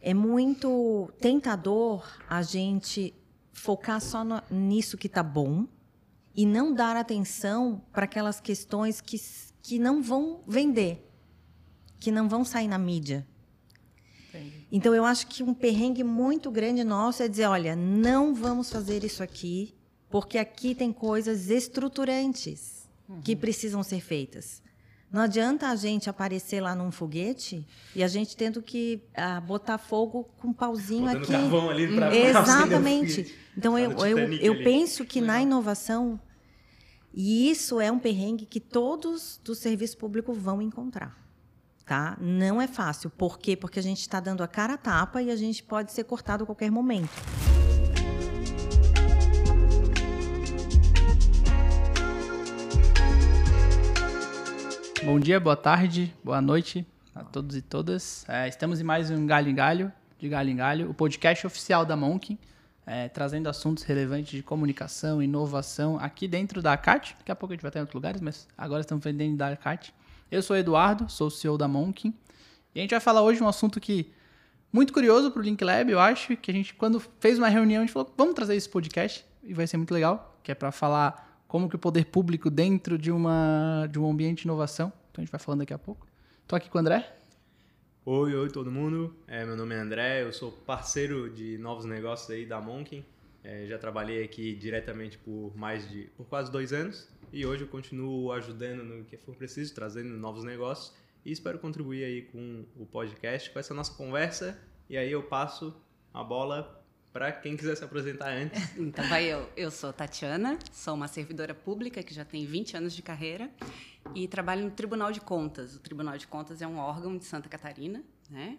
é muito tentador a gente focar só no, nisso que está bom e não dar atenção para aquelas questões que, que não vão vender, que não vão sair na mídia. Entendi. Então, eu acho que um perrengue muito grande nosso é dizer: olha, não vamos fazer isso aqui, porque aqui tem coisas estruturantes uhum. que precisam ser feitas. Não adianta a gente aparecer lá num foguete e a gente tendo que ah, botar fogo com um pauzinho Botando aqui. Carvão ali pra Exatamente. Então eu, eu, eu penso que Legal. na inovação e isso é um perrengue que todos do serviço público vão encontrar. Tá? Não é fácil. Por quê? Porque a gente está dando a cara a tapa e a gente pode ser cortado a qualquer momento. Bom dia, boa tarde, boa noite a todos e todas. É, estamos em mais um Galho em Galho, de Galho em Galho, o podcast oficial da Monk, é, trazendo assuntos relevantes de comunicação, inovação aqui dentro da CAT. Daqui a pouco a gente vai ter em outros lugares, mas agora estamos dentro da CAT. Eu sou o Eduardo, sou o CEO da Monk. E a gente vai falar hoje um assunto que muito curioso para o Link Lab, eu acho, que a gente, quando fez uma reunião, a gente falou, vamos trazer esse podcast, e vai ser muito legal, que é para falar como que o poder público dentro de, uma, de um ambiente de inovação, então a gente vai falando daqui a pouco. Estou aqui com o André. Oi, oi todo mundo. É, meu nome é André, eu sou parceiro de novos negócios aí da Monk. É, já trabalhei aqui diretamente por mais de por quase dois anos e hoje eu continuo ajudando no que for preciso, trazendo novos negócios e espero contribuir aí com o podcast, com essa nossa conversa e aí eu passo a bola para quem quiser se apresentar antes. Então vai eu. Eu sou Tatiana, sou uma servidora pública que já tem 20 anos de carreira e trabalho no Tribunal de Contas. O Tribunal de Contas é um órgão de Santa Catarina, né?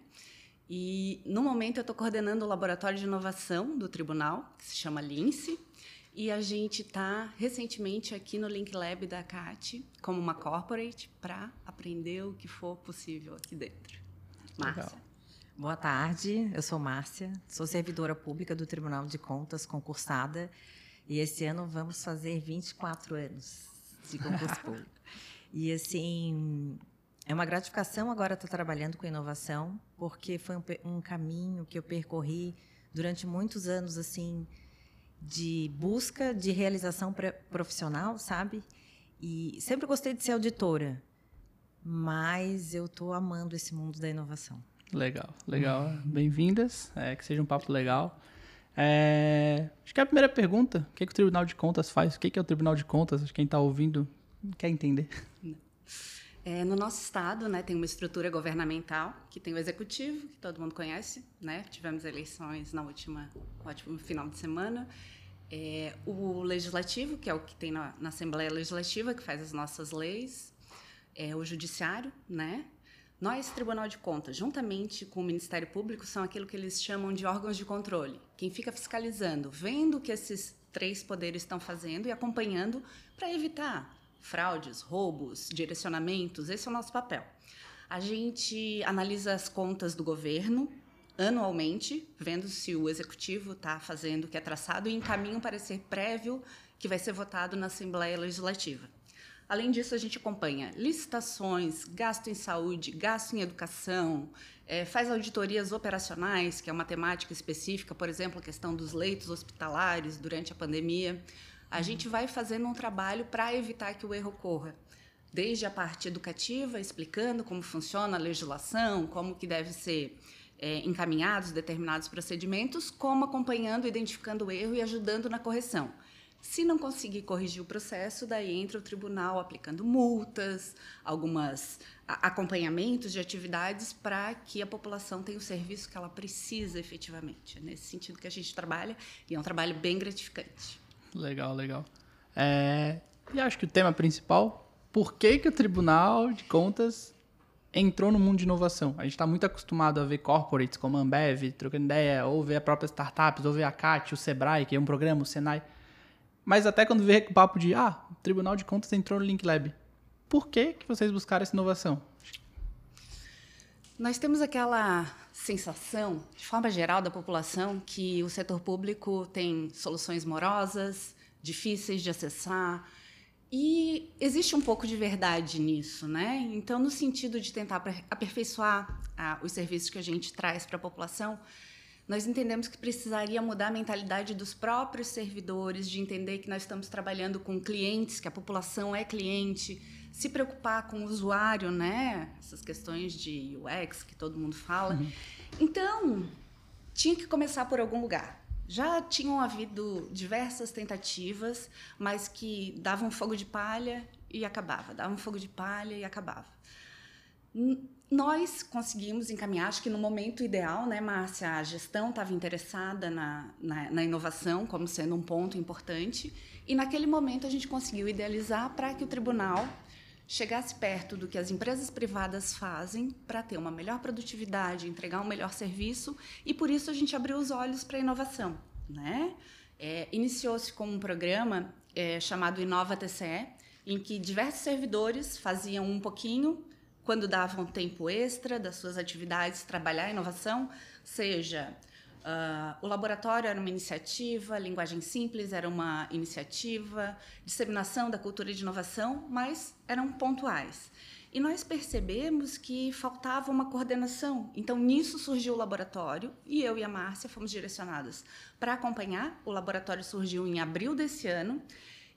E no momento eu estou coordenando o laboratório de inovação do tribunal, que se chama Lince, e a gente está recentemente aqui no Link Lab da CAT como uma corporate para aprender o que for possível aqui dentro. Márcia. Boa tarde, eu sou Márcia, sou servidora pública do Tribunal de Contas, concursada, e esse ano vamos fazer 24 anos de concurso público. E assim, é uma gratificação agora estar trabalhando com inovação, porque foi um, um caminho que eu percorri durante muitos anos assim de busca de realização profissional, sabe? E sempre gostei de ser auditora, mas eu estou amando esse mundo da inovação. Legal, legal. Bem-vindas. É, que seja um papo legal. É, acho que é a primeira pergunta, o que, é que o Tribunal de Contas faz? O que, é o Tribunal de Contas? Quem está ouvindo quer entender. É, no nosso estado, né, tem uma estrutura governamental que tem o executivo, que todo mundo conhece, né? Tivemos eleições na última, no último final de semana. É, o legislativo, que é o que tem na, na Assembleia Legislativa, que faz as nossas leis. É, o judiciário, né? Nós, Tribunal de Contas, juntamente com o Ministério Público, são aquilo que eles chamam de órgãos de controle. Quem fica fiscalizando, vendo o que esses três poderes estão fazendo e acompanhando para evitar fraudes, roubos, direcionamentos. Esse é o nosso papel. A gente analisa as contas do governo anualmente, vendo se o executivo está fazendo o que é traçado e encaminha um parecer prévio que vai ser votado na Assembleia Legislativa. Além disso, a gente acompanha licitações, gasto em saúde, gasto em educação, é, faz auditorias operacionais, que é uma temática específica, por exemplo, a questão dos leitos hospitalares durante a pandemia. A uhum. gente vai fazendo um trabalho para evitar que o erro ocorra. Desde a parte educativa, explicando como funciona a legislação, como que deve ser é, encaminhados determinados procedimentos, como acompanhando, identificando o erro e ajudando na correção. Se não conseguir corrigir o processo, daí entra o tribunal aplicando multas, algumas acompanhamentos de atividades para que a população tenha o serviço que ela precisa efetivamente. É nesse sentido que a gente trabalha e é um trabalho bem gratificante. Legal, legal. É, e acho que o tema principal, por que, que o Tribunal de Contas entrou no mundo de inovação? A gente está muito acostumado a ver corporates como a Ambev, trocando ideia, ou ver a própria startups, ou ver a CAT, o Sebrae, que é um programa, o Senai. Mas até quando vê o papo de, ah, o Tribunal de Contas entrou no Link Lab. Por que, que vocês buscaram essa inovação? Nós temos aquela sensação, de forma geral, da população, que o setor público tem soluções morosas, difíceis de acessar, E existe um pouco de verdade nisso, né? Então, no sentido de tentar aperfeiçoar ah, os serviços que a gente traz para a população, nós entendemos que precisaria mudar a mentalidade dos próprios servidores, de entender que nós estamos trabalhando com clientes, que a população é cliente, se preocupar com o usuário, né? Essas questões de UX que todo mundo fala. Uhum. Então, tinha que começar por algum lugar. Já tinham havido diversas tentativas, mas que davam fogo de palha e acabava, davam fogo de palha e acabava. Nós conseguimos encaminhar, acho que no momento ideal, né, Márcia, a gestão estava interessada na, na, na, inovação como sendo um ponto importante, e naquele momento a gente conseguiu idealizar para que o tribunal chegasse perto do que as empresas privadas fazem para ter uma melhor produtividade, entregar um melhor serviço, e por isso a gente abriu os olhos para a inovação. Né? É, Iniciou-se com um programa é, chamado Inova TCE, em que diversos servidores faziam um pouquinho quando davam tempo extra das suas atividades, trabalhar a inovação, seja uh, o laboratório era uma iniciativa, linguagem simples era uma iniciativa, disseminação da cultura de inovação, mas eram pontuais. E nós percebemos que faltava uma coordenação. Então, nisso surgiu o laboratório e eu e a Márcia fomos direcionadas para acompanhar. O laboratório surgiu em abril desse ano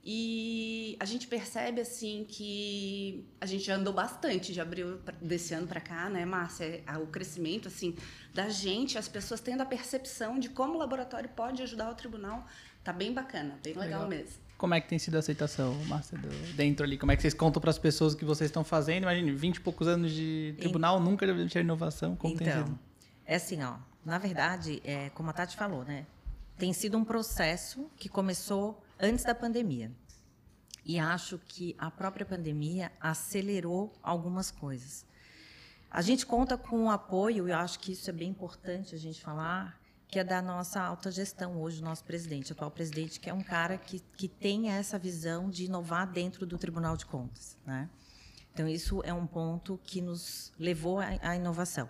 e a gente percebe assim que a gente andou bastante de abril desse ano para cá, né, Márcia? É, o crescimento assim da gente, as pessoas tendo a percepção de como o laboratório pode ajudar o tribunal, tá bem bacana, bem legal, legal mesmo. Como é que tem sido a aceitação, Márcia, dentro ali? Como é que vocês contam para as pessoas o que vocês estão fazendo? Imagine, 20 e poucos anos de tribunal, nunca deve ter inovação. Como então, tem sido? é assim, ó. Na verdade, é, como a Tati falou, né? Tem sido um processo que começou antes da pandemia. E acho que a própria pandemia acelerou algumas coisas. A gente conta com o apoio, eu acho que isso é bem importante a gente falar, que é da nossa alta gestão hoje, o nosso presidente, o atual presidente, que é um cara que, que tem essa visão de inovar dentro do Tribunal de Contas. Né? Então, isso é um ponto que nos levou à, à inovação.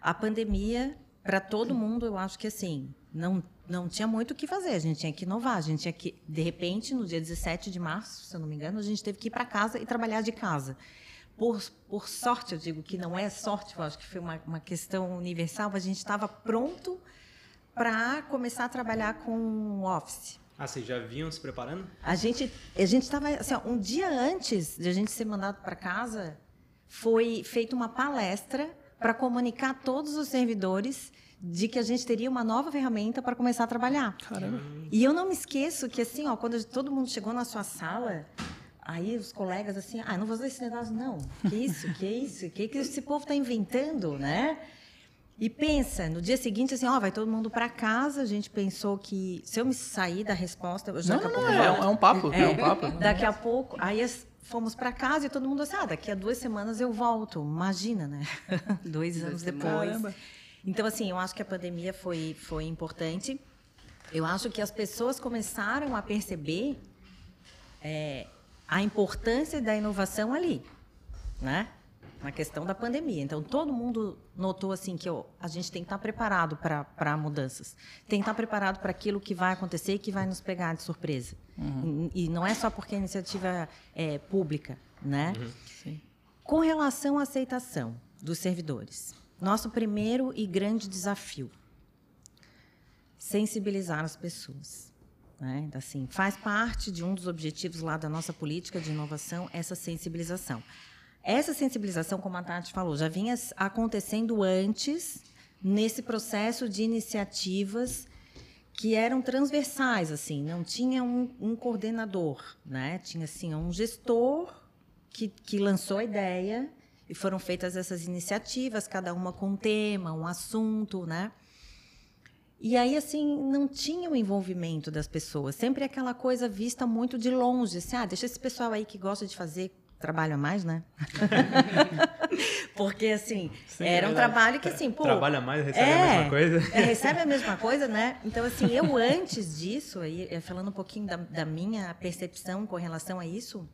A pandemia, para todo mundo, eu acho que assim, não não tinha muito o que fazer, a gente tinha que inovar, a gente tinha que, de repente, no dia 17 de março, se eu não me engano, a gente teve que ir para casa e trabalhar de casa. Por, por sorte, eu digo que não é sorte, eu acho que foi uma, uma questão universal, a gente estava pronto para começar a trabalhar com Office. Ah, vocês já vinham se preparando? A gente a gente estava assim, um dia antes de a gente ser mandado para casa, foi feita uma palestra para comunicar a todos os servidores de que a gente teria uma nova ferramenta para começar a trabalhar. Caramba. E eu não me esqueço que assim, ó, quando todo mundo chegou na sua sala, aí os colegas assim, ah, não vou fazer esse negócio não. Que isso? Que isso? Que que esse povo está inventando, né? E pensa, no dia seguinte, assim, ó, vai todo mundo para casa. A gente pensou que se eu me sair da resposta, eu já não, não, não, é, é, um papo, é, é um papo. Daqui a pouco, aí fomos para casa e todo mundo assim, ah, daqui a duas semanas eu volto. Imagina, né? Dois anos depois. Caramba. Então, assim, eu acho que a pandemia foi, foi importante. Eu acho que as pessoas começaram a perceber é, a importância da inovação ali, né? Na questão da pandemia. Então, todo mundo notou assim que a gente tem que estar preparado para mudanças. Tem que estar preparado para aquilo que vai acontecer e que vai nos pegar de surpresa. Uhum. E, e, não é só porque a iniciativa é pública, né? Uhum. Com relação à aceitação dos servidores. Nosso primeiro e grande desafio: sensibilizar as pessoas. Né? Assim, faz parte de um dos objetivos lá da nossa política de inovação essa sensibilização. Essa sensibilização, como a Tati falou, já vinha acontecendo antes nesse processo de iniciativas que eram transversais, assim, não tinha um, um coordenador, né? Tinha assim um gestor que, que lançou a ideia e foram feitas essas iniciativas, cada uma com um tema, um assunto, né? E aí, assim, não tinha o envolvimento das pessoas. Sempre aquela coisa vista muito de longe. Assim, ah, deixa esse pessoal aí que gosta de fazer trabalho a mais, né? Porque, assim, Sim, era um trabalho que, assim, pô... Trabalha mais, recebe é, a mesma coisa. É, recebe a mesma coisa, né? Então, assim, eu antes disso, aí, falando um pouquinho da, da minha percepção com relação a isso,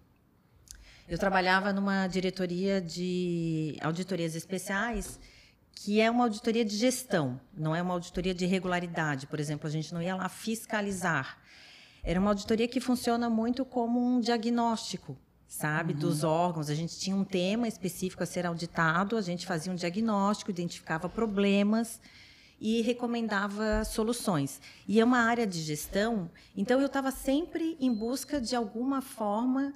eu trabalhava numa diretoria de auditorias especiais, que é uma auditoria de gestão, não é uma auditoria de regularidade. Por exemplo, a gente não ia lá fiscalizar. era uma auditoria que funciona muito como um diagnóstico, sabe, uhum. dos órgãos. A gente tinha um tema específico a ser auditado, a gente fazia um diagnóstico, identificava problemas e recomendava soluções. E é uma área de gestão, então eu estava sempre em busca de alguma forma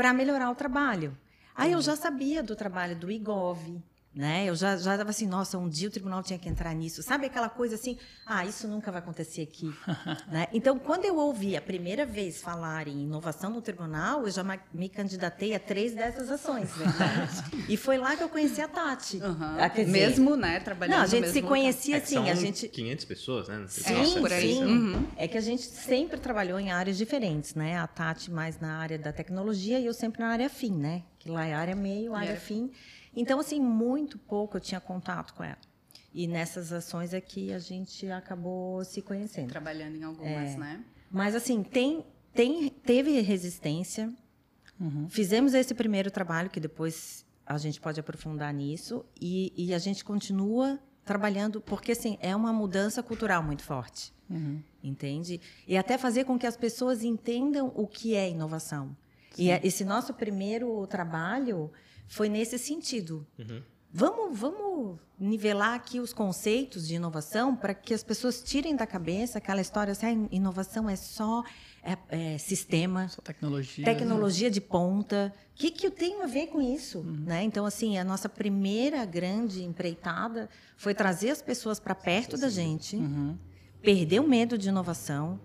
para melhorar o trabalho. Aí eu já sabia do trabalho do IGOV, né? Eu já já estava assim, nossa, um dia o tribunal tinha que entrar nisso. Sabe aquela coisa assim, ah, isso nunca vai acontecer aqui, né? Então, quando eu ouvi a primeira vez falar em inovação no tribunal, eu já me candidatei a três dessas ações, verdade? e foi lá que eu conheci a Tati. Uhum. A, mesmo, né, trabalhando Não, a gente se conhecia é assim, a gente 500 pessoas, né? Sim, por aí. Uhum. É que a gente sempre trabalhou em áreas diferentes, né? A Tati mais na área da tecnologia e eu sempre na área fim, né? Que lá é área meio, área é. fim. Então, assim, muito pouco eu tinha contato com ela. E nessas ações é que a gente acabou se conhecendo. Trabalhando em algumas, é. né? Mas, assim, tem, tem, teve resistência. Uhum. Fizemos esse primeiro trabalho, que depois a gente pode aprofundar nisso. E, e, a gente continua trabalhando, porque, assim, é uma mudança cultural muito forte. Uhum. Entende? E até fazer com que as pessoas entendam o que é inovação. Sim. E é, esse nosso primeiro trabalho foi nesse sentido. Uhum. Vamos, vamos nivelar aqui os conceitos de inovação para que as pessoas tirem da cabeça aquela história assim, ah, inovação é só é, é, sistema, só tecnologia, tecnologia né? de ponta. O que, que eu tenho a ver com isso? Uhum. Né? Então, assim, a nossa primeira grande empreitada foi trazer as pessoas para perto da gente, uhum. perder o medo de inovação,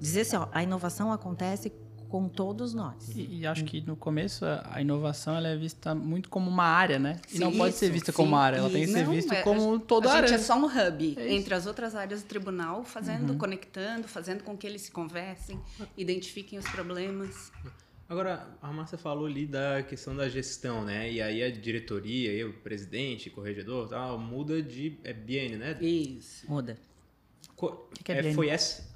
dizer assim, ó, a inovação acontece com todos nós. E, e, acho que no começo a, inovação ela é vista muito como uma área, né? E sim, não pode ser vista sim, como uma área, ela tem que ser vista é, como toda a área. A gente é só um hub é entre as outras áreas do tribunal, fazendo, uhum. conectando, fazendo com que eles se conversem, identifiquem os problemas. Agora, a Márcia falou ali da questão da gestão, né? E aí a diretoria, o presidente, corregedor, tal, muda de é biênio, né? Isso. Muda. Co que que é, é foi essa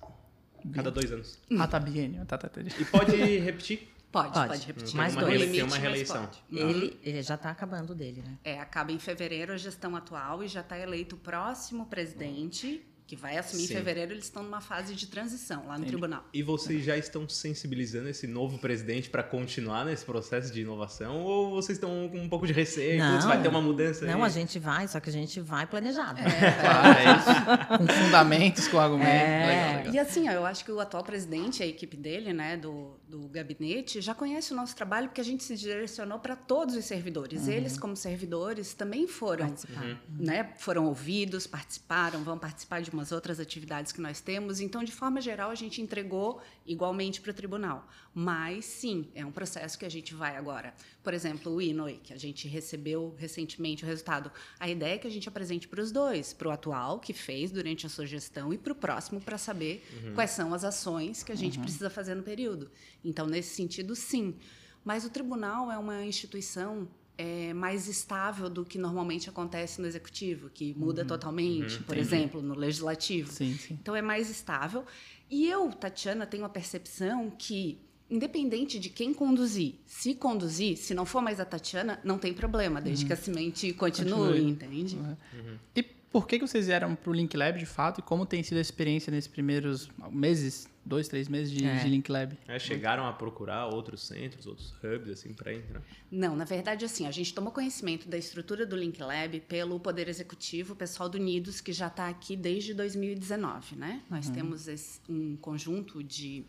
Cada dois anos. Ah, tá, biênio. Tá, tá, tá. E pode repetir? Pode, pode, pode repetir. Mais dois. Rele, tem uma reeleição. Ele, ele já está acabando dele, né? É, acaba em fevereiro a gestão atual e já está eleito o próximo presidente que vai assumir Sim. em fevereiro, eles estão numa fase de transição lá no tribunal. E vocês já estão sensibilizando esse novo presidente para continuar nesse processo de inovação? Ou vocês estão com um pouco de receio? Não, vai ter uma mudança? Não, aí? a gente vai, só que a gente vai planejado. É, claro, é isso. com fundamentos, com argumentos. É. Legal, legal. E assim, ó, eu acho que o atual presidente, a equipe dele, né, do, do gabinete, já conhece o nosso trabalho porque a gente se direcionou para todos os servidores. Uhum. Eles, como servidores, também foram, uhum. né, foram ouvidos, participaram, vão participar de umas outras atividades que nós temos. Então, de forma geral, a gente entregou igualmente para o tribunal. Mas, sim, é um processo que a gente vai agora. Por exemplo, o INOI, que a gente recebeu recentemente o resultado. A ideia é que a gente apresente para os dois, para o atual, que fez durante a sua gestão, e para o próximo, para saber uhum. quais são as ações que a gente uhum. precisa fazer no período. Então, nesse sentido, sim. Mas o tribunal é uma instituição é, mais estável do que normalmente acontece no executivo, que muda uhum, totalmente, uhum, por entendi. exemplo, no legislativo. Sim, sim. Então é mais estável. E eu, Tatiana, tenho a percepção que, independente de quem conduzir, se conduzir, se não for mais a Tatiana, não tem problema, desde uhum. que a semente continue, continue. entende? Uhum. E por que, que vocês vieram para o Link Lab, de fato, e como tem sido a experiência nesses primeiros meses, dois, três meses de, é. de Link Lab? É, chegaram a procurar outros centros, outros hubs, assim, para entrar? Não, na verdade, assim, a gente tomou conhecimento da estrutura do Link Lab pelo Poder Executivo, o pessoal do Unidos, que já está aqui desde 2019, né? Nós uhum. temos esse, um conjunto de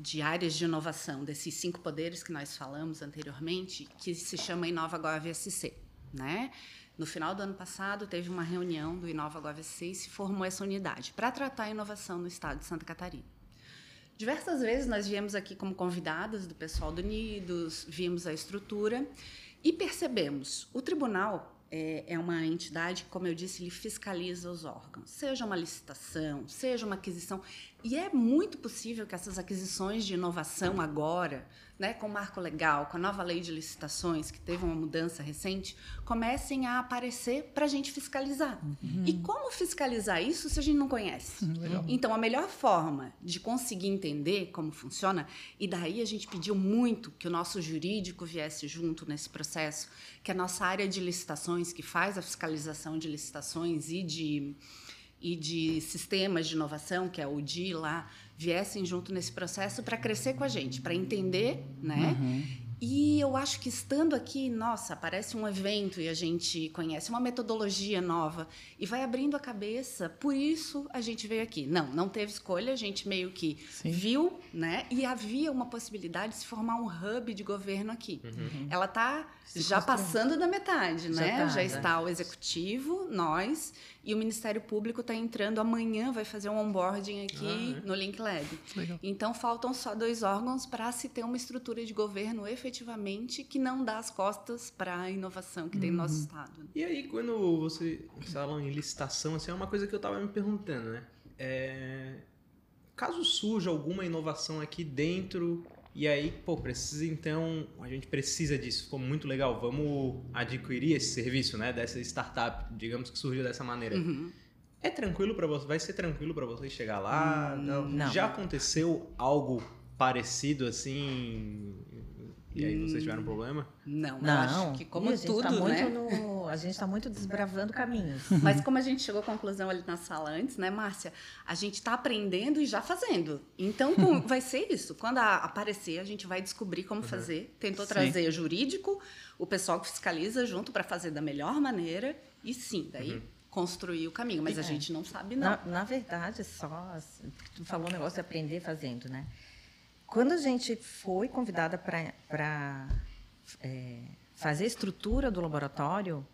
de áreas de inovação desses cinco poderes que nós falamos anteriormente, que se chama Inova GovSC, né? No final do ano passado, teve uma reunião do Inova GovC e se formou essa unidade para tratar a inovação no estado de Santa Catarina. Diversas vezes nós viemos aqui como convidadas do pessoal do Unidos, vimos a estrutura e percebemos o tribunal é, é, uma entidade que, como eu disse, ele fiscaliza os órgãos, seja uma licitação, seja uma aquisição. E é muito possível que essas aquisições de inovação agora, né, com o marco legal, com a nova lei de licitações, que teve uma mudança recente, comecem a aparecer para a gente fiscalizar. Uhum. E como fiscalizar isso se a gente não conhece? Uhum. Então, a melhor forma de conseguir entender como funciona, e daí a gente pediu muito que o nosso jurídico viesse junto nesse processo, que a nossa área de licitações, que faz a fiscalização de licitações e de e de sistemas de inovação, que é o DI lá, viessem junto nesse processo para crescer com a gente, para entender, né? Uhum. E eu acho que estando aqui, nossa, aparece um evento e a gente conhece uma metodologia nova e vai abrindo a cabeça. Por isso a gente veio aqui. Não, não teve escolha, a gente meio que Sim. viu, né? E havia uma possibilidade de se formar um hub de governo aqui. Uhum. Ela está já passando da metade, né? Já, tá, já né? está o executivo, nós e o Ministério Público está entrando amanhã, vai fazer um onboarding aqui ah, é? no Link Lab. Legal. Então faltam só dois órgãos para se ter uma estrutura de governo efetivamente que não dá as costas para a inovação que uhum. tem no nosso uhum. estado. E aí quando você fala em licitação, assim, é uma coisa que eu estava me perguntando, né? É... Caso surja alguma inovação aqui dentro e aí, pô, precisa então, a gente precisa disso, ficou muito legal, vamos adquirir esse serviço, né, dessa startup, digamos que surgiu dessa maneira. Uhum. É tranquilo para você, vai ser tranquilo para você chegar lá? Hum, não. não. Já aconteceu algo parecido assim e aí vocês tiveram um problema? Não, não. acho que como tudo, tá né? No, a gente está muito desbravando caminhos. Mas como a gente chegou à conclusão ali na sala antes, né, Márcia? A gente está aprendendo e já fazendo. Então vai ser isso. Quando a, aparecer, a gente vai descobrir como uhum. fazer. Tentou sim. trazer jurídico, o pessoal que fiscaliza junto para fazer da melhor maneira. E sim, daí uhum. construir o caminho. Mas é. a gente não sabe, não. Na, na verdade, só. Tu falou um negócio de aprender fazendo, né? Quando a gente foi convidada para é, fazer a estrutura do laboratório,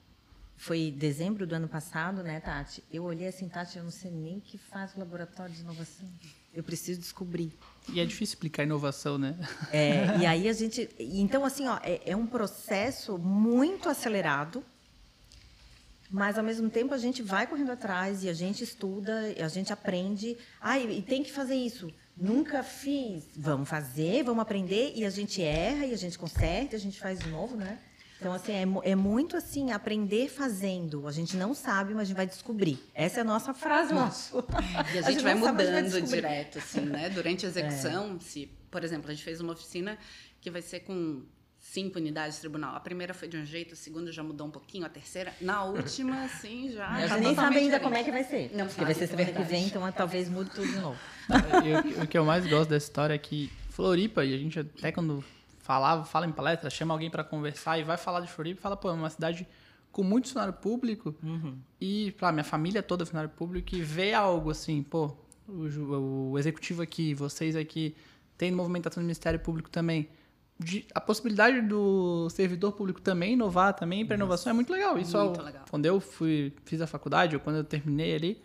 foi dezembro do ano passado, né, Tati? Eu olhei assim, Tati, eu não sei nem o que faz o laboratório de inovação. Eu preciso descobrir. E é difícil explicar inovação, né? É, e aí a gente. Então, assim, ó, é, é um processo muito acelerado, mas ao mesmo tempo a gente vai correndo atrás e a gente estuda, a gente aprende. Ah, e tem que fazer isso. Nunca fiz. Vamos fazer, vamos aprender e a gente erra e a gente conserta, e a gente faz de novo, né? Então, assim, é, é, muito assim, aprender fazendo. A gente não sabe, mas a gente vai descobrir. Essa é a nossa frase nossa. E a gente, a gente vai mudando vai direto, assim, né? Durante a execução, é. se, por exemplo, a gente fez uma oficina que vai ser com cinco unidades de tribunal. A primeira foi de um jeito, a segunda já mudou um pouquinho, a terceira, na última, assim, já. A gente nem sabe ainda como é que vai ser. Não, porque vai ser semana que vem, então talvez mude tudo de novo. E, o que eu mais gosto dessa história é que Floripa, e a gente até quando falava, fala em palestra, chama alguém para conversar e vai falar de Floripa, fala, pô, é uma cidade com muito funcionário público uhum. e, pra minha família toda é funcionário público e vê algo assim, pô, o, o executivo aqui, vocês aqui, tem movimentação do Ministério Público também de, a possibilidade do servidor público também inovar também para inovação é muito legal. Isso muito legal. quando eu fui fiz a faculdade ou quando eu terminei ali,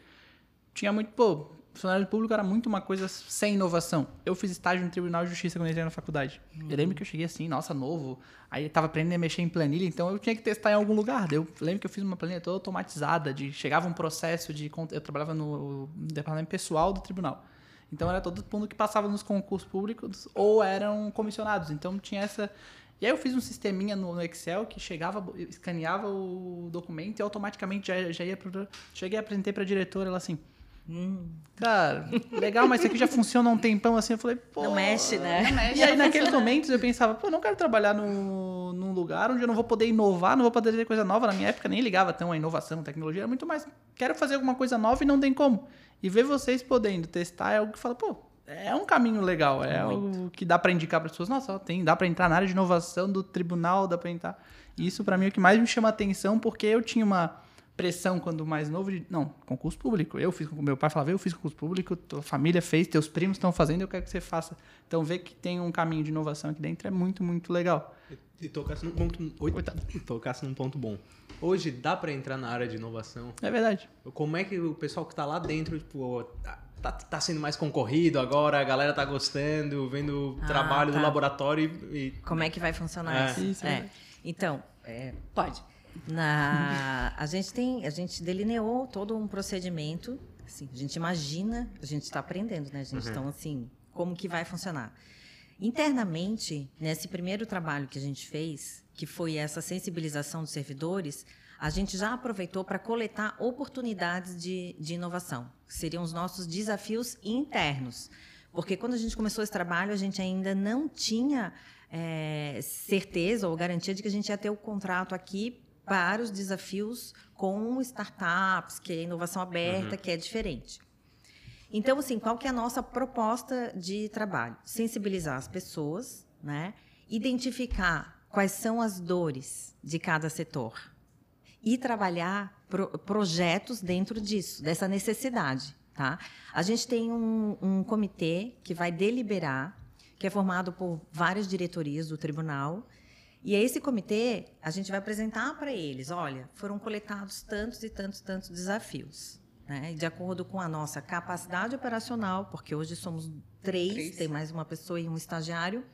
tinha muito, pô, funcionário público era muito uma coisa sem inovação. Eu fiz estágio no Tribunal de Justiça quando entrei na faculdade. Uhum. Eu lembro que eu cheguei assim, nossa, novo. Aí eu tava aprendendo a mexer em planilha, então eu tinha que testar em algum lugar. Eu lembro que eu fiz uma planilha toda automatizada, de chegava um processo de eu trabalhava no departamento pessoal do tribunal. Então era todo mundo que passava nos concursos públicos ou eram comissionados. Então tinha essa. E aí eu fiz um sisteminha no, Excel que chegava, escaneava o documento e automaticamente já, já ia pro. Cheguei a apresentar para a diretora, ela assim. Hum, cara, legal, mas isso aqui já funciona há um tempão assim. Eu falei, pô. Não mexe, né? Não mexe. E aí, naqueles momentos, eu pensava, pô, não quero trabalhar no, num lugar onde eu não vou poder inovar, não vou poder fazer coisa nova. Na minha época, nem ligava tão a inovação, tecnologia, era muito mais. Quero fazer alguma coisa nova e não tem como. E ver vocês podendo testar é algo que fala, pô, é um caminho legal, é Muito. algo que dá para indicar para as pessoas. Nossa, tem, dá para entrar na área de inovação do tribunal, dá para entrar. Isso para mim é o que mais me chama atenção, porque eu tinha uma pressão quando mais novo de, não, concurso público. Eu fiz, meu pai falava, eu fiz concurso público, tua família fez, teus primos estão fazendo, eu quero que você faça. Então ver que tem um caminho de inovação aqui dentro é muito, muito legal. E, e tocasse num ponto, oi, tocasse num ponto bom. Hoje dá para entrar na área de inovação. É verdade. Como é que o pessoal que está lá dentro, tipo, tá, tá sendo mais concorrido agora, a galera tá gostando, vendo o ah, trabalho tá. do laboratório e, Como é que vai funcionar é. isso? isso é. Então, é, pode. Na, a gente tem, a gente delineou todo um procedimento. Assim, a gente imagina, a gente está aprendendo, né, gente? Uhum. Então, assim, como que vai funcionar? Internamente, nesse primeiro trabalho que a gente fez, que foi essa sensibilização dos servidores, a gente já aproveitou para coletar oportunidades de, de inovação, seriam os nossos desafios internos. Porque quando a gente começou esse trabalho, a gente ainda não tinha é, certeza ou garantia de que a gente ia ter o contrato aqui para os desafios com startups, que é inovação aberta, que é diferente. Então, assim, qual que é a nossa proposta de trabalho? Sensibilizar as pessoas, né? Identificar quais são as dores de cada setor e trabalhar pro- projetos dentro disso, dessa necessidade, tá? A gente tem um, um comitê que vai deliberar, que é formado por várias diretorias do tribunal, e esse comitê, a gente vai apresentar para eles, olha, foram coletados tantos e tantos, tantos desafios. Né? De acordo com a nossa capacidade operacional, porque hoje somos três, Três. tem mais uma pessoa e um estagiário,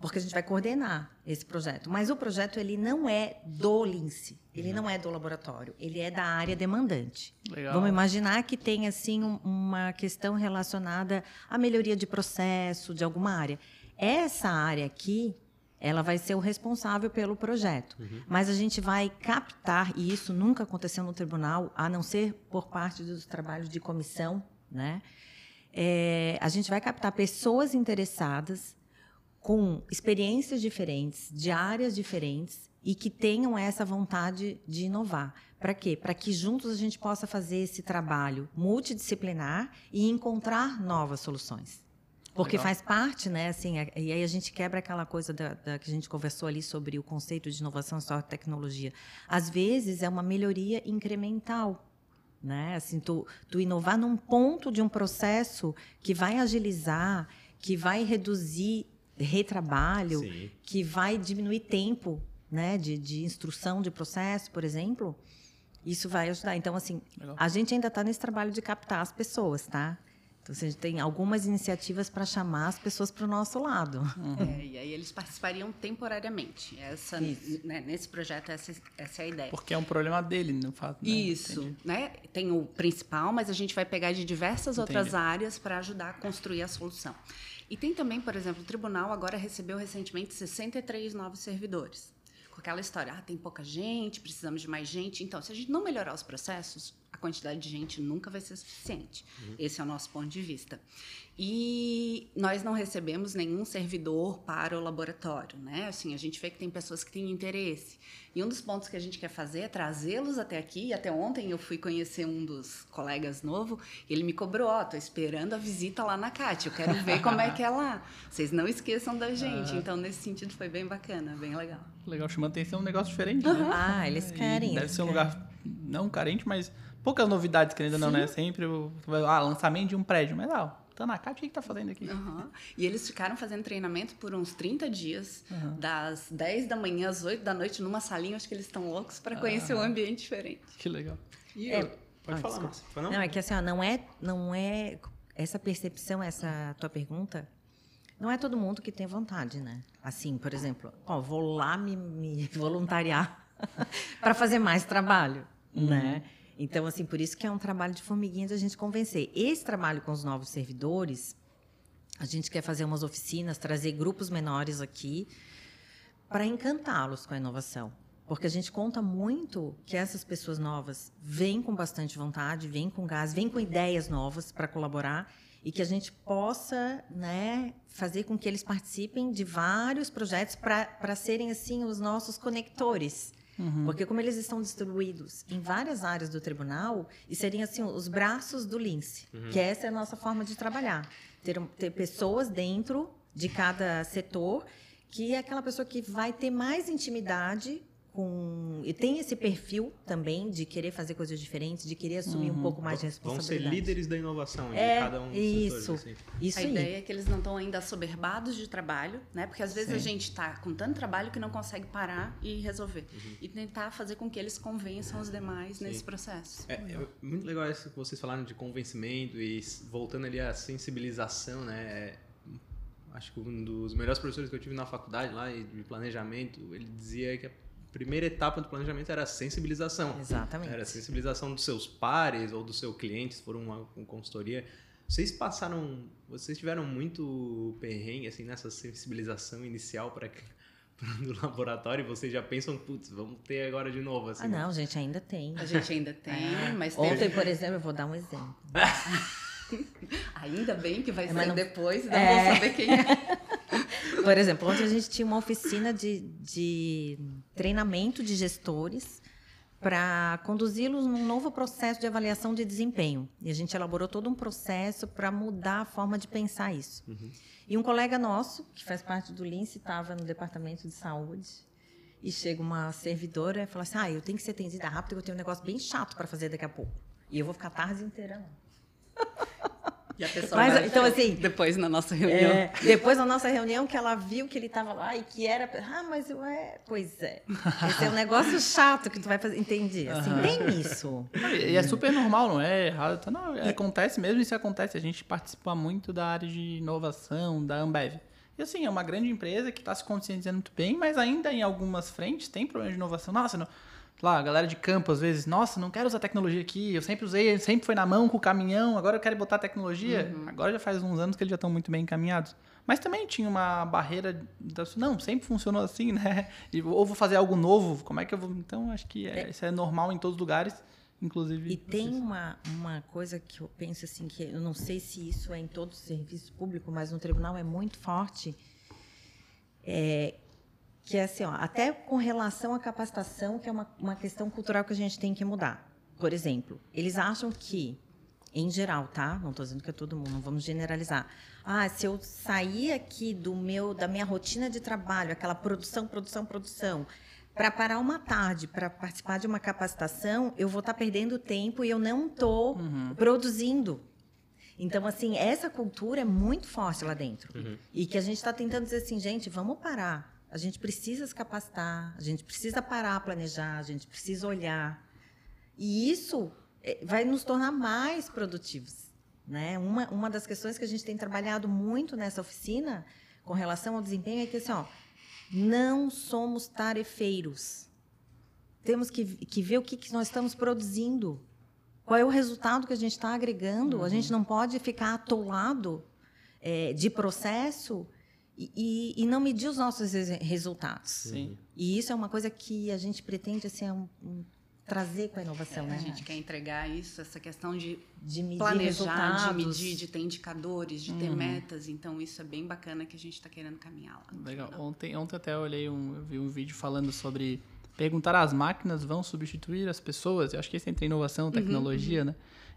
porque a gente vai coordenar esse projeto. Mas o projeto ele não é do Lince, ele não é do laboratório, ele é da área demandante. Legal. Vamos imaginar que tem assim um- uma questão relacionada à melhoria de processo de alguma área. Essa área aqui, ela vai ser o responsável pelo projeto. Mas a gente vai captar, e isso nunca aconteceu no tribunal, a não ser por parte dos trabalhos de comissão, né? É, a gente vai captar pessoas interessadas com experiências diferentes, de áreas diferentes e que tenham essa vontade de inovar. Para quê? Para que juntos a gente possa fazer esse trabalho multidisciplinar e encontrar novas soluções. Porque Legal. faz parte, né? Assim, a- e aí a gente quebra aquela coisa da, da que a gente conversou ali sobre o conceito de inovação e tecnologia. Às vezes é uma melhoria incremental, né? Assim, tu, tu inovar num ponto de um processo que vai agilizar, que vai reduzir retrabalho, Sim. que vai diminuir tempo, né? De, de instrução de processo, por exemplo. Isso vai ajudar. Então, assim, Legal. a gente ainda está nesse trabalho de captar as pessoas, tá? Então, assim, a gente tem algumas iniciativas para chamar as pessoas para o nosso lado. É, e aí eles participariam temporariamente. Essa, né, nesse projeto, essa, essa é a ideia. Porque é um problema dele, no fato. né? Isso, Entendi. né? Tem o principal, mas a gente vai pegar de diversas outras Entendi. áreas para ajudar a construir a solução. E tem também, por exemplo, o tribunal agora recebeu recentemente 63 novos servidores. Com aquela história, ah, tem pouca gente, precisamos de mais gente. Então, se a gente não melhorar os processos, a quantidade de gente nunca vai ser suficiente. Esse é o nosso ponto de vista. E nós não recebemos nenhum servidor para o laboratório, né? Assim, a gente vê que tem pessoas que têm interesse. E um dos pontos que a gente quer fazer é trazê-los até aqui. Até ontem eu fui conhecer um dos colegas novo e ele me cobrou, ó, tô esperando a visita lá na CAT, eu quero ver como é que é lá. Vocês não esqueçam da gente. Então, nesse sentido, foi bem bacana, bem legal. Legal, chamando atenção é um negócio diferente. Né? Ah, eles E querem. Deve eles ser um querem. lugar não carente, mas poucas novidades, querendo ou não, né? Sempre o ah, lançamento de um prédio. Mas, ah, tá na o que que tá fazendo aqui? Aham. E eles ficaram fazendo treinamento por uns 30 dias, das 10 da manhã às 8 da noite, numa salinha. Acho que eles estão loucos para conhecer um ambiente diferente. Que legal. E É. eu- Pode Ah, falar. Márcia. Não? Não, é que assim, ó, não é, não é essa percepção, essa tua pergunta, não é todo mundo que tem vontade, né? Assim, por exemplo, ó, vou lá me, me voluntariar para fazer mais trabalho, né? Então, assim, por isso que é um trabalho de formiguinha de a gente convencer. Esse trabalho com os novos servidores, a gente quer fazer umas oficinas, trazer grupos menores aqui para encantá-los com a inovação. Porque a gente conta muito que essas pessoas novas vêm com bastante vontade, vêm com gás, vêm com ideias novas para colaborar e que a gente possa né, fazer com que eles participem de vários projetos para serem assim os nossos conectores. Porque como eles estão distribuídos em várias áreas do tribunal, e seriam assim os braços do Lince, que essa é a nossa forma de trabalhar. Ter, ter pessoas dentro de cada setor, que é aquela pessoa que vai ter mais intimidade com e tem esse perfil também de querer fazer coisas diferentes, de querer assumir um pouco mais de Vão ser responsabilidade. líderes da inovação em É, cada um dos isso. setores. Assim. Isso a aí. ideia é que eles não estão ainda assoberbados de trabalho, né? Porque às vezes a Sim. gente está com tanto trabalho que não consegue parar e resolver. E tentar fazer com que eles convençam os demais nesse processo. É, é muito legal isso que vocês falaram de convencimento e voltando ali à sensibilização, né? É, acho que um dos melhores professores que eu tive na faculdade lá de planejamento, ele dizia que a primeira etapa do planejamento era a sensibilização. Exatamente. Era a sensibilização dos seus pares ou do seu cliente, se for uma, uma consultoria. Vocês passaram, vocês tiveram muito perrengue assim nessa sensibilização inicial para do laboratório e vocês já pensam, putz, vamos ter agora de novo assim. Ah, não, gente, ainda tem. A gente ainda tem, mas Ontem, teve... por exemplo, eu vou dar um exemplo. ainda bem que vai É, mas ser não- depois, não É. vou saber quem é. Por exemplo, ontem a gente tinha uma oficina de, de treinamento de gestores para conduzi-los num novo processo de avaliação de desempenho. E a gente elaborou todo um processo para mudar a forma de pensar isso. Uhum. E um colega nosso, que faz parte do Lince, estava no departamento de saúde. E chega uma servidora e fala assim: Ah, eu tenho que ser atendida rápido, eu tenho um negócio bem chato para fazer daqui a pouco. E eu vou ficar a tarde inteira lá. E a pessoa Mas, vai, então, assim, depois na nossa reunião. É, depois na nossa reunião, que ela viu que ele estava lá e que era. Ah, mas eu é. Pois é. Esse é um negócio chato que tu vai fazer. Entendi. Assim, uhum. tem isso. E é super normal, não é errado. Então, não, acontece mesmo, isso acontece. A gente participa muito da área de inovação, da Ambev. E assim, é uma grande empresa que está se conscientizando muito bem, mas ainda em algumas frentes tem problema de inovação. Nossa, não lá, a galera de campo, às vezes, nossa, não quero usar tecnologia aqui, eu sempre usei, sempre foi na mão com o caminhão, agora eu quero botar tecnologia. Uhum. Agora já faz uns anos que eles já estão muito bem encaminhados. Mas também tinha uma barreira, das, não, sempre funcionou assim, né? E, ou vou fazer algo novo, como é que eu vou... Então, acho que é, é. isso é normal em todos os lugares, inclusive... E tem uma, uma coisa que eu penso assim, que eu não sei se isso é em todo o serviço público, mas no tribunal é muito forte, é, que é assim, ó, até com relação à capacitação, que é uma, uma questão cultural que a gente tem que mudar. Por exemplo, eles acham que, em geral, tá? Não estou dizendo que é todo mundo, não vamos generalizar. Ah, se eu sair aqui do meu, da minha rotina de trabalho, aquela produção, produção, produção, para parar uma tarde para participar de uma capacitação, eu vou estar tá perdendo tempo e eu não estou uhum. produzindo. Então, assim, essa cultura é muito forte lá dentro. Uhum. E que a gente está tentando dizer assim, gente, vamos parar a gente precisa se capacitar, a gente precisa parar planejar, a gente precisa olhar. E isso é, vai nos tornar mais produtivos. Né? Uma, uma das questões que a gente tem trabalhado muito nessa oficina com relação ao desempenho é que assim, ó, não somos tarefeiros. Temos que, que ver o que, que nós estamos produzindo. Qual é o resultado que a gente está agregando? Uhum. A gente não pode ficar atolado é, de processo e, e, não medir os nossos resultados. Sim. E isso é uma coisa que a gente pretende assim, um, um, trazer com a inovação. É, né? A gente quer entregar isso, essa questão de, de medir planejar, resultados. de medir, de ter indicadores, de ter uhum. metas. Então, isso é bem bacana que a gente está querendo caminhar lá. Legal. Ontem, ontem até eu olhei um, eu vi um vídeo falando sobre perguntar as máquinas vão substituir as pessoas. Eu acho que isso entra em inovação, uhum. tecnologia, uhum. né?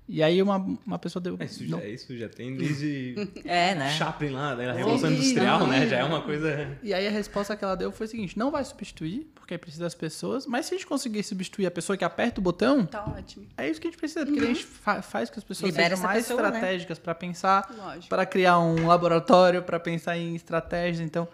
E aí uma, uma pessoa deu. É, isso, já, isso já tem desde é, né? Chaplin lá, né? A Revolução Industrial, né? Já é uma coisa. E aí a resposta que ela deu foi a seguinte: não vai substituir, porque precisa das pessoas, mas se a gente conseguir substituir a pessoa que aperta o botão. Tá ótimo. É isso que a gente precisa, porque uhum. a gente fa faz que as pessoas Libera sejam mais pessoa, né? estratégicas né? para pensar, para criar um laboratório, para pensar em estratégias. Então,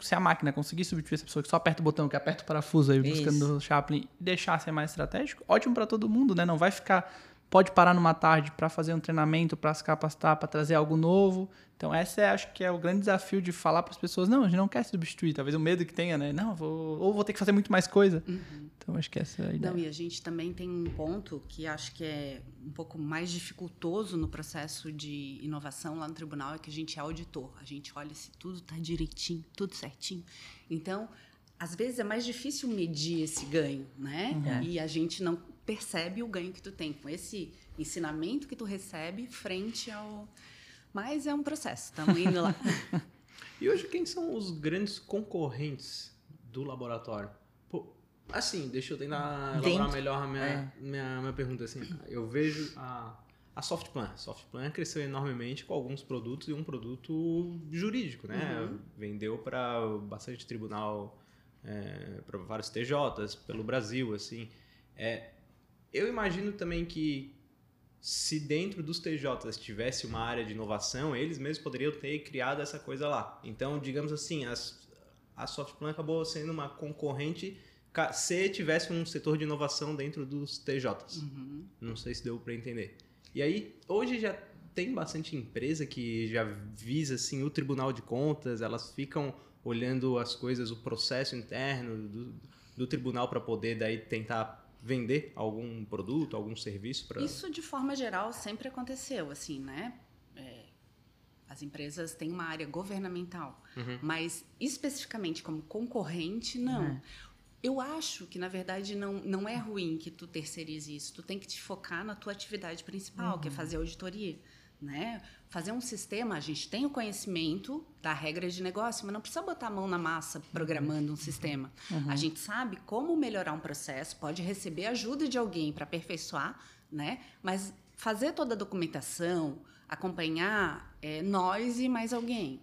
se a máquina conseguir substituir essa pessoa que só aperta o botão, que aperta o parafuso aí, buscando o Chaplin, e deixar ser mais estratégico, ótimo para todo mundo, né? Não vai ficar pode parar numa tarde para fazer um treinamento, para se capacitar, para trazer algo novo. Então, essa é, acho que é o grande desafio de falar para as pessoas: não, a gente não quer substituir. Talvez o medo que tenha, né? Não, vou, ou vou ter que fazer muito mais coisa. Uhum. Então, acho que essa é a ideia. Não, e a gente também tem um ponto que acho que é um pouco mais dificultoso no processo de inovação lá no tribunal: é que a gente é auditor. A gente olha se tudo está direitinho, tudo certinho. Então, às vezes é mais difícil medir esse ganho, né? Uhum. E a gente não percebe o ganho que tu tem com esse ensinamento que tu recebe frente ao. Mas é um processo, estamos indo lá. e hoje, quem são os grandes concorrentes do laboratório? Pô, assim, deixa eu tentar elaborar melhor a minha, é. minha, minha pergunta. Assim, eu vejo a, a Softplan. A Softplan cresceu enormemente com alguns produtos e um produto jurídico, né? Uhum. Vendeu para bastante tribunal, é, para vários TJs pelo Brasil, assim. É, eu imagino também que se dentro dos TJs tivesse uma área de inovação, eles mesmos poderiam ter criado essa coisa lá. Então, digamos assim, as, a Softplan acabou sendo uma concorrente se tivesse um setor de inovação dentro dos TJs. Uhum. Não sei se deu para entender. E aí, hoje já tem bastante empresa que já visa assim o Tribunal de Contas, elas ficam olhando as coisas, o processo interno do, do tribunal para poder daí tentar vender algum produto, algum serviço para Isso de forma geral sempre aconteceu, assim, né? É, as empresas têm uma área governamental, uhum. mas especificamente como concorrente não. Uhum. Eu acho que na verdade não, não é ruim que tu terceirize isso. Tu tem que te focar na tua atividade principal, uhum. que é uhum. fazer auditoria. Né? Fazer um sistema, a gente tem o conhecimento da regra de negócio, mas não precisa botar a mão na massa programando um sistema. Uhum. A gente sabe como melhorar um processo, pode receber ajuda de alguém para aperfeiçoar, né? Mas fazer toda a documentação, acompanhar é, nós e mais alguém.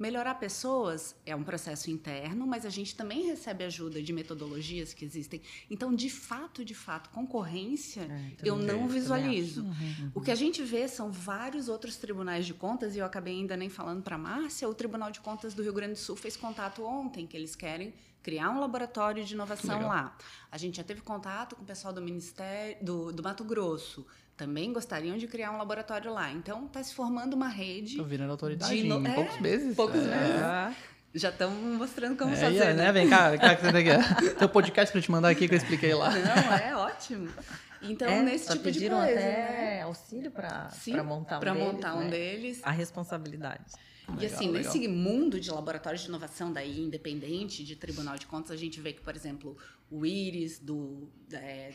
Melhorar pessoas é um processo interno, mas a gente também recebe ajuda de metodologias que existem. Então, de fato, de fato, concorrência É, eu não também visualizo. Uhum, O que a gente vê são vários outros tribunais de contas, e eu acabei ainda nem falando para a Márcia, o Tribunal de Contas do Rio Grande do Sul fez contato ontem, que eles querem criar um laboratório de inovação lá. A gente já teve contato com o pessoal do Ministério do, do Mato Grosso. Também gostariam de criar um laboratório lá. Então, está se formando uma rede. Tô virando autoridade De no- em é, poucos meses. poucos É. meses. Já estão mostrando como É, fazer, yeah, né? né? Vem cá, vem cá que você tem aqui. Tem um podcast pra te mandar aqui que eu expliquei lá. Não, é ótimo. Então, É, nesse tipo de coisa, até né? auxílio para montar um para deles, montar um né? deles. A responsabilidade. E Legal, assim, legal. nesse mundo de laboratórios de inovação daí independente de Tribunal de Contas, a gente vê que, por exemplo, o Iris do, é,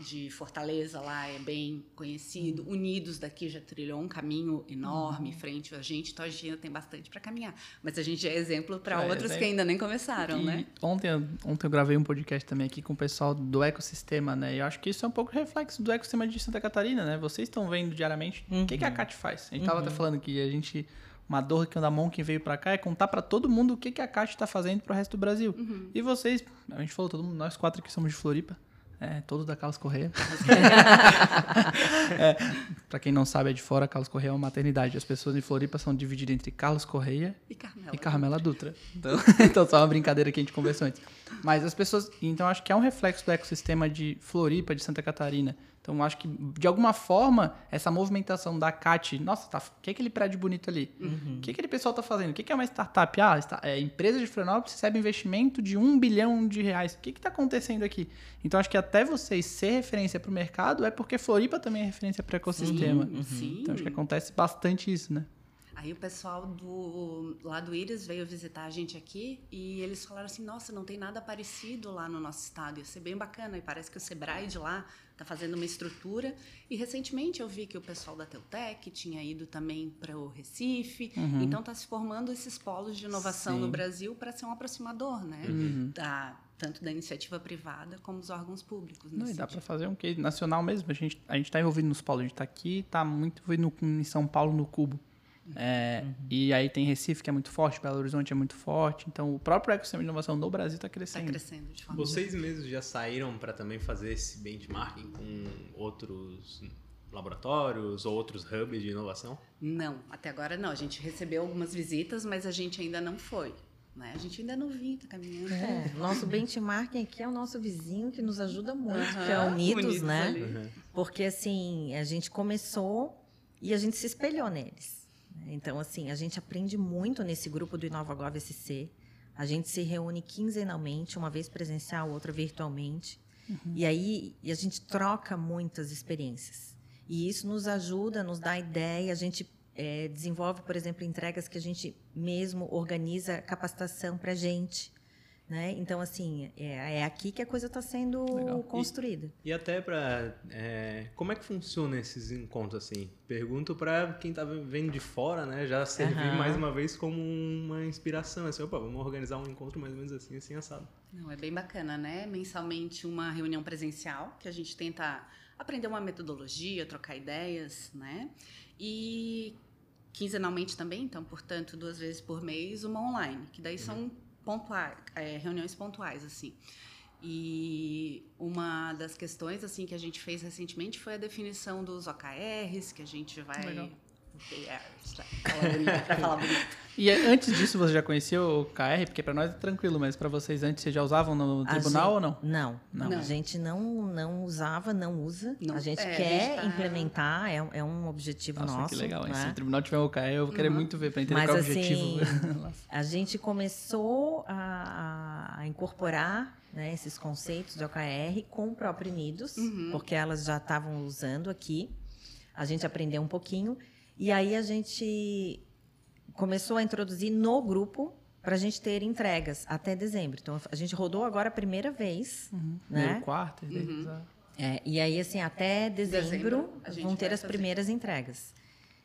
de Fortaleza lá é bem conhecido. Uhum. Unidos daqui já trilhou um caminho enorme frente a gente, então a gente ainda tem bastante para caminhar. Mas a gente é exemplo para É, outros exemplo. que ainda nem começaram, E né? Ontem, ontem eu gravei um podcast também aqui com o pessoal do ecossistema, né? E eu acho que isso é um pouco reflexo do ecossistema de Santa Catarina, né? Vocês estão vendo diariamente o que, que a CAT faz. A gente tava até falando que a gente. Uma dor que a Monk veio pra cá é contar pra todo mundo o que, que a CAT tá fazendo pro resto do Brasil. E vocês, a gente falou, todo mundo, nós quatro aqui somos de Floripa. É, todos da Carlos Correia. é, para quem não sabe, é de fora, Carlos Correia é uma maternidade. As pessoas em Floripa são divididas entre Carlos Correia E Carmela. e Carmela Dutra. Então, então só uma brincadeira que a gente conversou antes. Mas as pessoas. Então, acho que é um reflexo do ecossistema de Floripa, de Santa Catarina. Então, acho que, de alguma forma, essa movimentação da CAT. Nossa, tá, o que é aquele prédio bonito ali? O que aquele pessoal tá fazendo? O que é uma startup? Ah, está, é, empresa de Florianópolis recebe investimento de um bilhão de reais. O que está acontecendo aqui? Então, acho que até vocês ser referência para o mercado é porque Floripa também é referência para o ecossistema. Sim, sim. Então, acho que acontece bastante isso, né? Aí o pessoal do lá do Íris veio visitar a gente aqui e eles falaram assim: "Nossa, não tem nada parecido lá no nosso estado. Ia ser bem bacana". E parece que o Sebrae de lá está fazendo uma estrutura. E recentemente eu vi que o pessoal da Teutec tinha ido também para o Recife. Então está se formando esses polos de inovação Sim. no Brasil para ser um aproximador, né? Da tanto da iniciativa privada como dos órgãos públicos. Não, e dá para fazer um case nacional mesmo. A gente a gente tá envolvido nos polos, a gente tá aqui, tá muito envolvido no, em São Paulo no Cubo. É, E aí tem Recife que é muito forte, Belo Horizonte é muito forte. Então o próprio ecossistema de inovação no Brasil está Está crescendo. crescendo de forma Vocês mesmos já saíram para também fazer esse benchmarking com outros laboratórios ou outros hubs de inovação? Não, até agora não. A gente recebeu algumas visitas, mas a gente ainda não foi. Né? A gente ainda não vinha, tá caminhando. É, nosso benchmarking aqui é o nosso vizinho que nos ajuda muito, Aham, que é o Unidos, Unidos né? ali. Porque assim, a gente começou e a gente se espelhou neles. Então, assim, a gente aprende muito nesse grupo do InovaGov SC. A gente se reúne quinzenalmente, uma vez presencial, outra virtualmente. E aí e a gente troca muitas experiências. E isso nos ajuda, nos dá ideia. A gente eh, desenvolve, por exemplo, entregas que a gente mesmo organiza capacitação para a gente. Né? Então, assim, é, é aqui que a coisa está sendo Legal. E- construída. E até para como é que funciona esses encontros assim? Pergunto para quem tá vendo de fora, né? Já servir Aham. mais uma vez como uma inspiração, assim, opa, vamos organizar um encontro mais ou menos assim, assim assado. Não, é bem bacana, né? Mensalmente uma reunião presencial que a gente tenta aprender uma metodologia, trocar ideias, né? E quinzenalmente também, então, portanto, duas vezes por mês, uma online, que daí são é, reuniões pontuais, assim. E uma das questões assim que a gente fez recentemente foi a definição dos OKRs, que a gente vai Legal. Pra falar bonito. E é, antes disso você já conhecia o KR? Porque para nós é tranquilo, mas para vocês antes vocês já usavam no A tribunal gente- ou não? Não, não, Não. A gente não, não usava, não usa. Não- a gente é, a quer gente tá- implementar, é, um- é um objetivo Nossa, nosso. que legal. né? Se o tribunal tiver o KR, eu vou querer Uhum. muito ver para entender Mas qual é o assim, objetivo. a gente começou a, a incorporar né, esses conceitos de OKR com o próprio Unidos, Uhum. porque elas já estavam usando aqui. A gente aprendeu um pouquinho. E aí a gente começou a introduzir no grupo para a gente ter entregas até dezembro. Então a gente rodou agora a primeira vez, Primeiro né? quarto, e daí, Uhum. É, e aí, assim, até dezembro, Dezembro, vão ter as fazer. primeiras entregas.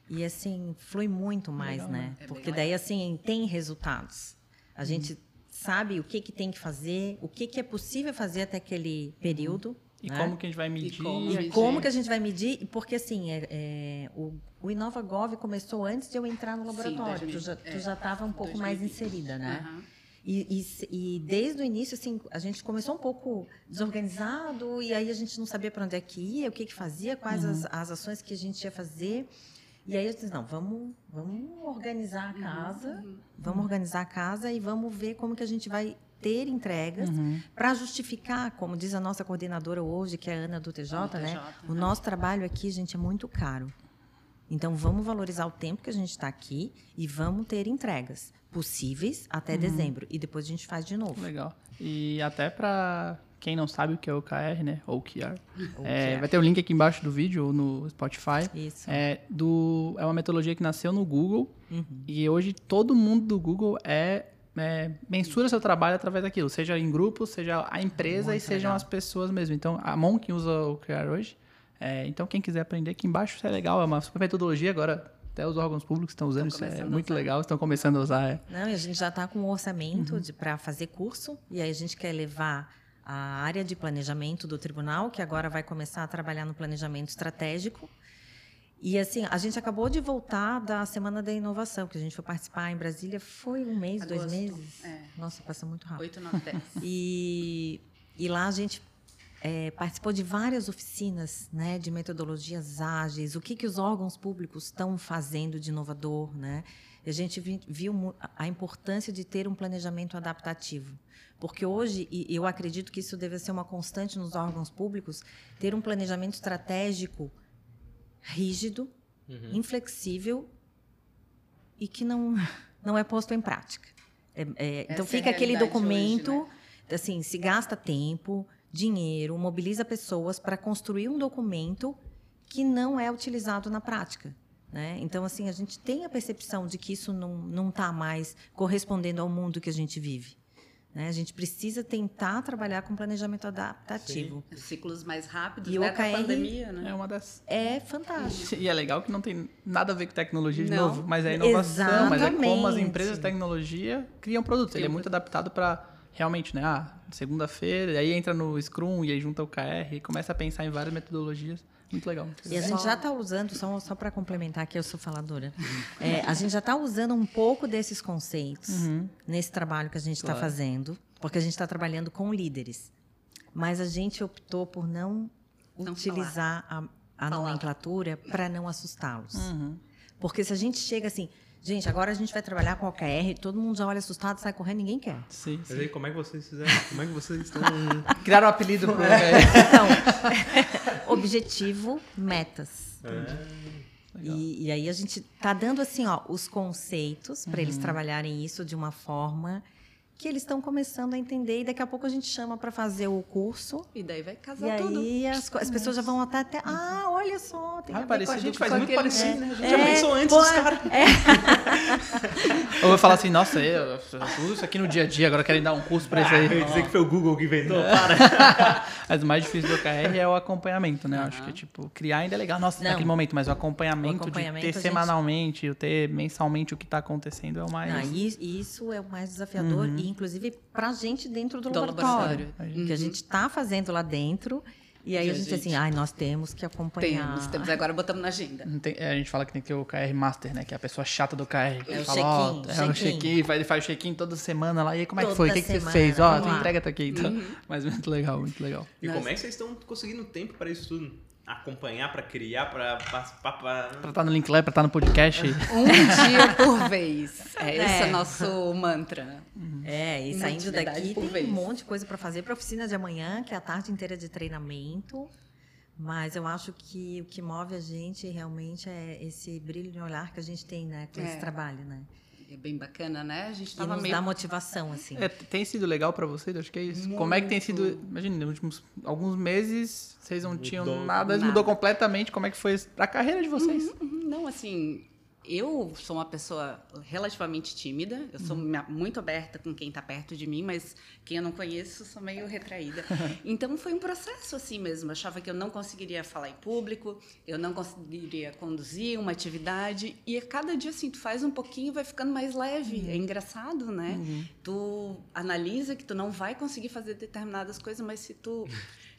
E assim, flui muito mais, Legal, né? né? É Porque daí, assim, tem resultados. A gente sabe o que, que tem que fazer, o que, que é possível fazer até aquele período. E né? como que a gente vai medir? como E medir. como que a gente vai medir? Porque, assim, é, é, o, o InovaGov começou antes de eu entrar no Sim, laboratório. 2000, tu já é, estava um pouco mais 2020. inserida, né? Aham. E, e e desde o início, assim, a gente começou um pouco desorganizado e aí a gente não sabia para onde é que ia, o que que fazia, quais as, as ações que a gente ia fazer. E aí eu disse, não, vamos, vamos organizar a casa, vamos organizar a casa e vamos ver como que a gente vai ter entregas Uhum. para justificar, como diz a nossa coordenadora hoje, que é a Ana do TJ, do né? TJ, O né? nosso trabalho aqui, gente, é muito caro. Então, vamos valorizar o tempo que a gente está aqui e vamos ter entregas possíveis até dezembro. E depois a gente faz de novo. Legal. E até pra quem não sabe o que é OKR, né? OKR. OKR. É, vai ter o link aqui embaixo do vídeo ou no Spotify. Isso. É, do, é uma metodologia que nasceu no Google Uhum. e hoje todo mundo do Google é, é, mensura seu trabalho através daquilo, seja em grupo, seja a empresa Muito e sejam legal. as pessoas mesmo. Então, a Monk usa o OKR hoje. É, então, quem quiser aprender aqui embaixo, isso é legal, é uma super metodologia. Agora, até os órgãos públicos estão usando, Estão isso é muito legal, estão começando a usar. é. Não, e a gente já está com um orçamento para fazer curso. E aí a gente quer levar a área de planejamento do tribunal, que agora vai começar a trabalhar no planejamento estratégico. E assim, a gente acabou de voltar da Semana da Inovação, que a gente foi participar em Brasília. Foi um mês, dois Agosto, meses? é. Nossa, passa muito rápido. 8, 9, 10. E, e lá a gente é, participou de várias oficinas né, de metodologias ágeis, o que, que os órgãos públicos estão fazendo de inovador. Né? E a gente vi- viu a importância de ter um planejamento adaptativo. Porque hoje, e eu acredito que isso deve ser uma constante nos órgãos públicos, ter um planejamento estratégico rígido, inflexível e que não, não é posto em prática. É- é, então é fica aquele realidade documento, hoje, né? assim, se gasta tempo, dinheiro, mobiliza pessoas para construir um documento que não é utilizado na prática. Né? Então, assim, a gente tem a percepção de que isso não não está mais correspondendo ao mundo que a gente vive. Né? A gente precisa tentar trabalhar com planejamento adaptativo. Ciclos mais rápidos, E o né? A OKR pandemia, né? É uma das. É fantástico. E é legal que não tem nada a ver com tecnologia de Não. novo, mas é inovação, mas é como as Exatamente. empresas de tecnologia criam produtos. Ele é muito adaptado para realmente, né? Ah, segunda-feira, aí entra no Scrum e aí junta o KR e começa a pensar em várias metodologias. Muito legal. E a gente já está usando, só, só para complementar que eu sou faladora, é, a gente já está usando um pouco desses conceitos nesse trabalho que a gente está Claro. fazendo, porque a gente está trabalhando com líderes. Mas a gente optou por não, Não utilizar a, a Palavra. nomenclatura para não assustá-los. Uhum. Porque se a gente chega assim, gente, agora a gente vai trabalhar com OKR, todo mundo já olha assustado, sai correndo, ninguém quer. Sim, Mas sim. aí, como é que vocês fizeram? Como é que vocês estão. Criaram um apelido pro Então, objetivo, metas. É, E, e aí a gente tá dando assim, ó, os conceitos para eles trabalharem isso de uma forma que eles estão começando a entender e daqui a pouco a gente chama para fazer o curso E daí vai e casar tudo. aí as, as pessoas já vão até até ah, olha só, tem Ah, a ver com parecido a gente faz com muito aquele- parecido, né? A gente É, já pensou antes pô, dos caras. Ou eu falar assim, nossa, eu, eu uso isso aqui no dia a dia, agora querem dar um curso pra isso Ah, aí. eu ia dizer que foi o Google que inventou, para. Mas o mais difícil do OKR é o acompanhamento, né? Eu Acho que, tipo, criar ainda é legal, nossa, Não. naquele momento, mas o acompanhamento, O acompanhamento, de a ter gente- semanalmente, o ter mensalmente o que tá acontecendo é o mais... Não, e isso é o mais desafiador, Uhum. E inclusive para a gente dentro do, Do laboratório. laboratório. Que a gente está fazendo lá dentro, e aí E a a gente, gente- assim, ai, nós temos que acompanhar. Temos, temos. Agora botamos na agenda. Tem- é, a gente fala que tem que ter o KR Master, né? Que é a pessoa chata do KR. que É o fala, É o check-in. check-in, faz- ele faz o check-in toda semana lá. E aí, como é que foi? O que, que você fez? Ó, lá. entrega tá aqui. Então. Uhum. Mas muito legal, muito legal. E Nós- como é que vocês estão conseguindo tempo para isso tudo? Acompanhar, para criar, para participar, Pra para. estar no Linkler, pra estar no podcast. Um dia por vez. É, esse é É. o nosso mantra. É, e saindo daqui por tem vez. um monte de coisa para fazer para a oficina de amanhã, que é a tarde inteira de treinamento. Mas eu acho que o que move a gente realmente é esse brilho no olhar que a gente tem, né, com esse É. trabalho, né? É bem bacana, né? A gente tava nos meio dá motivação, assim. É, tem sido legal pra vocês? Acho que é isso. Como é que tem sido? Imagina, nos últimos alguns meses, vocês não tinham Mudou nada, nada. mudou completamente. Como é que foi pra carreira de vocês? Uhum, Não, assim, eu sou uma pessoa relativamente tímida, eu sou uhum. muito aberta com quem está perto de mim, mas quem eu não conheço, sou meio retraída. então foi um processo assim mesmo. Eu achava que eu não conseguiria falar em público, eu não conseguiria conduzir uma atividade, e a cada dia assim, tu faz um pouquinho vai ficando mais leve. Uhum. É engraçado, né? Uhum. Tu analisa que tu não vai conseguir fazer determinadas coisas, mas se tu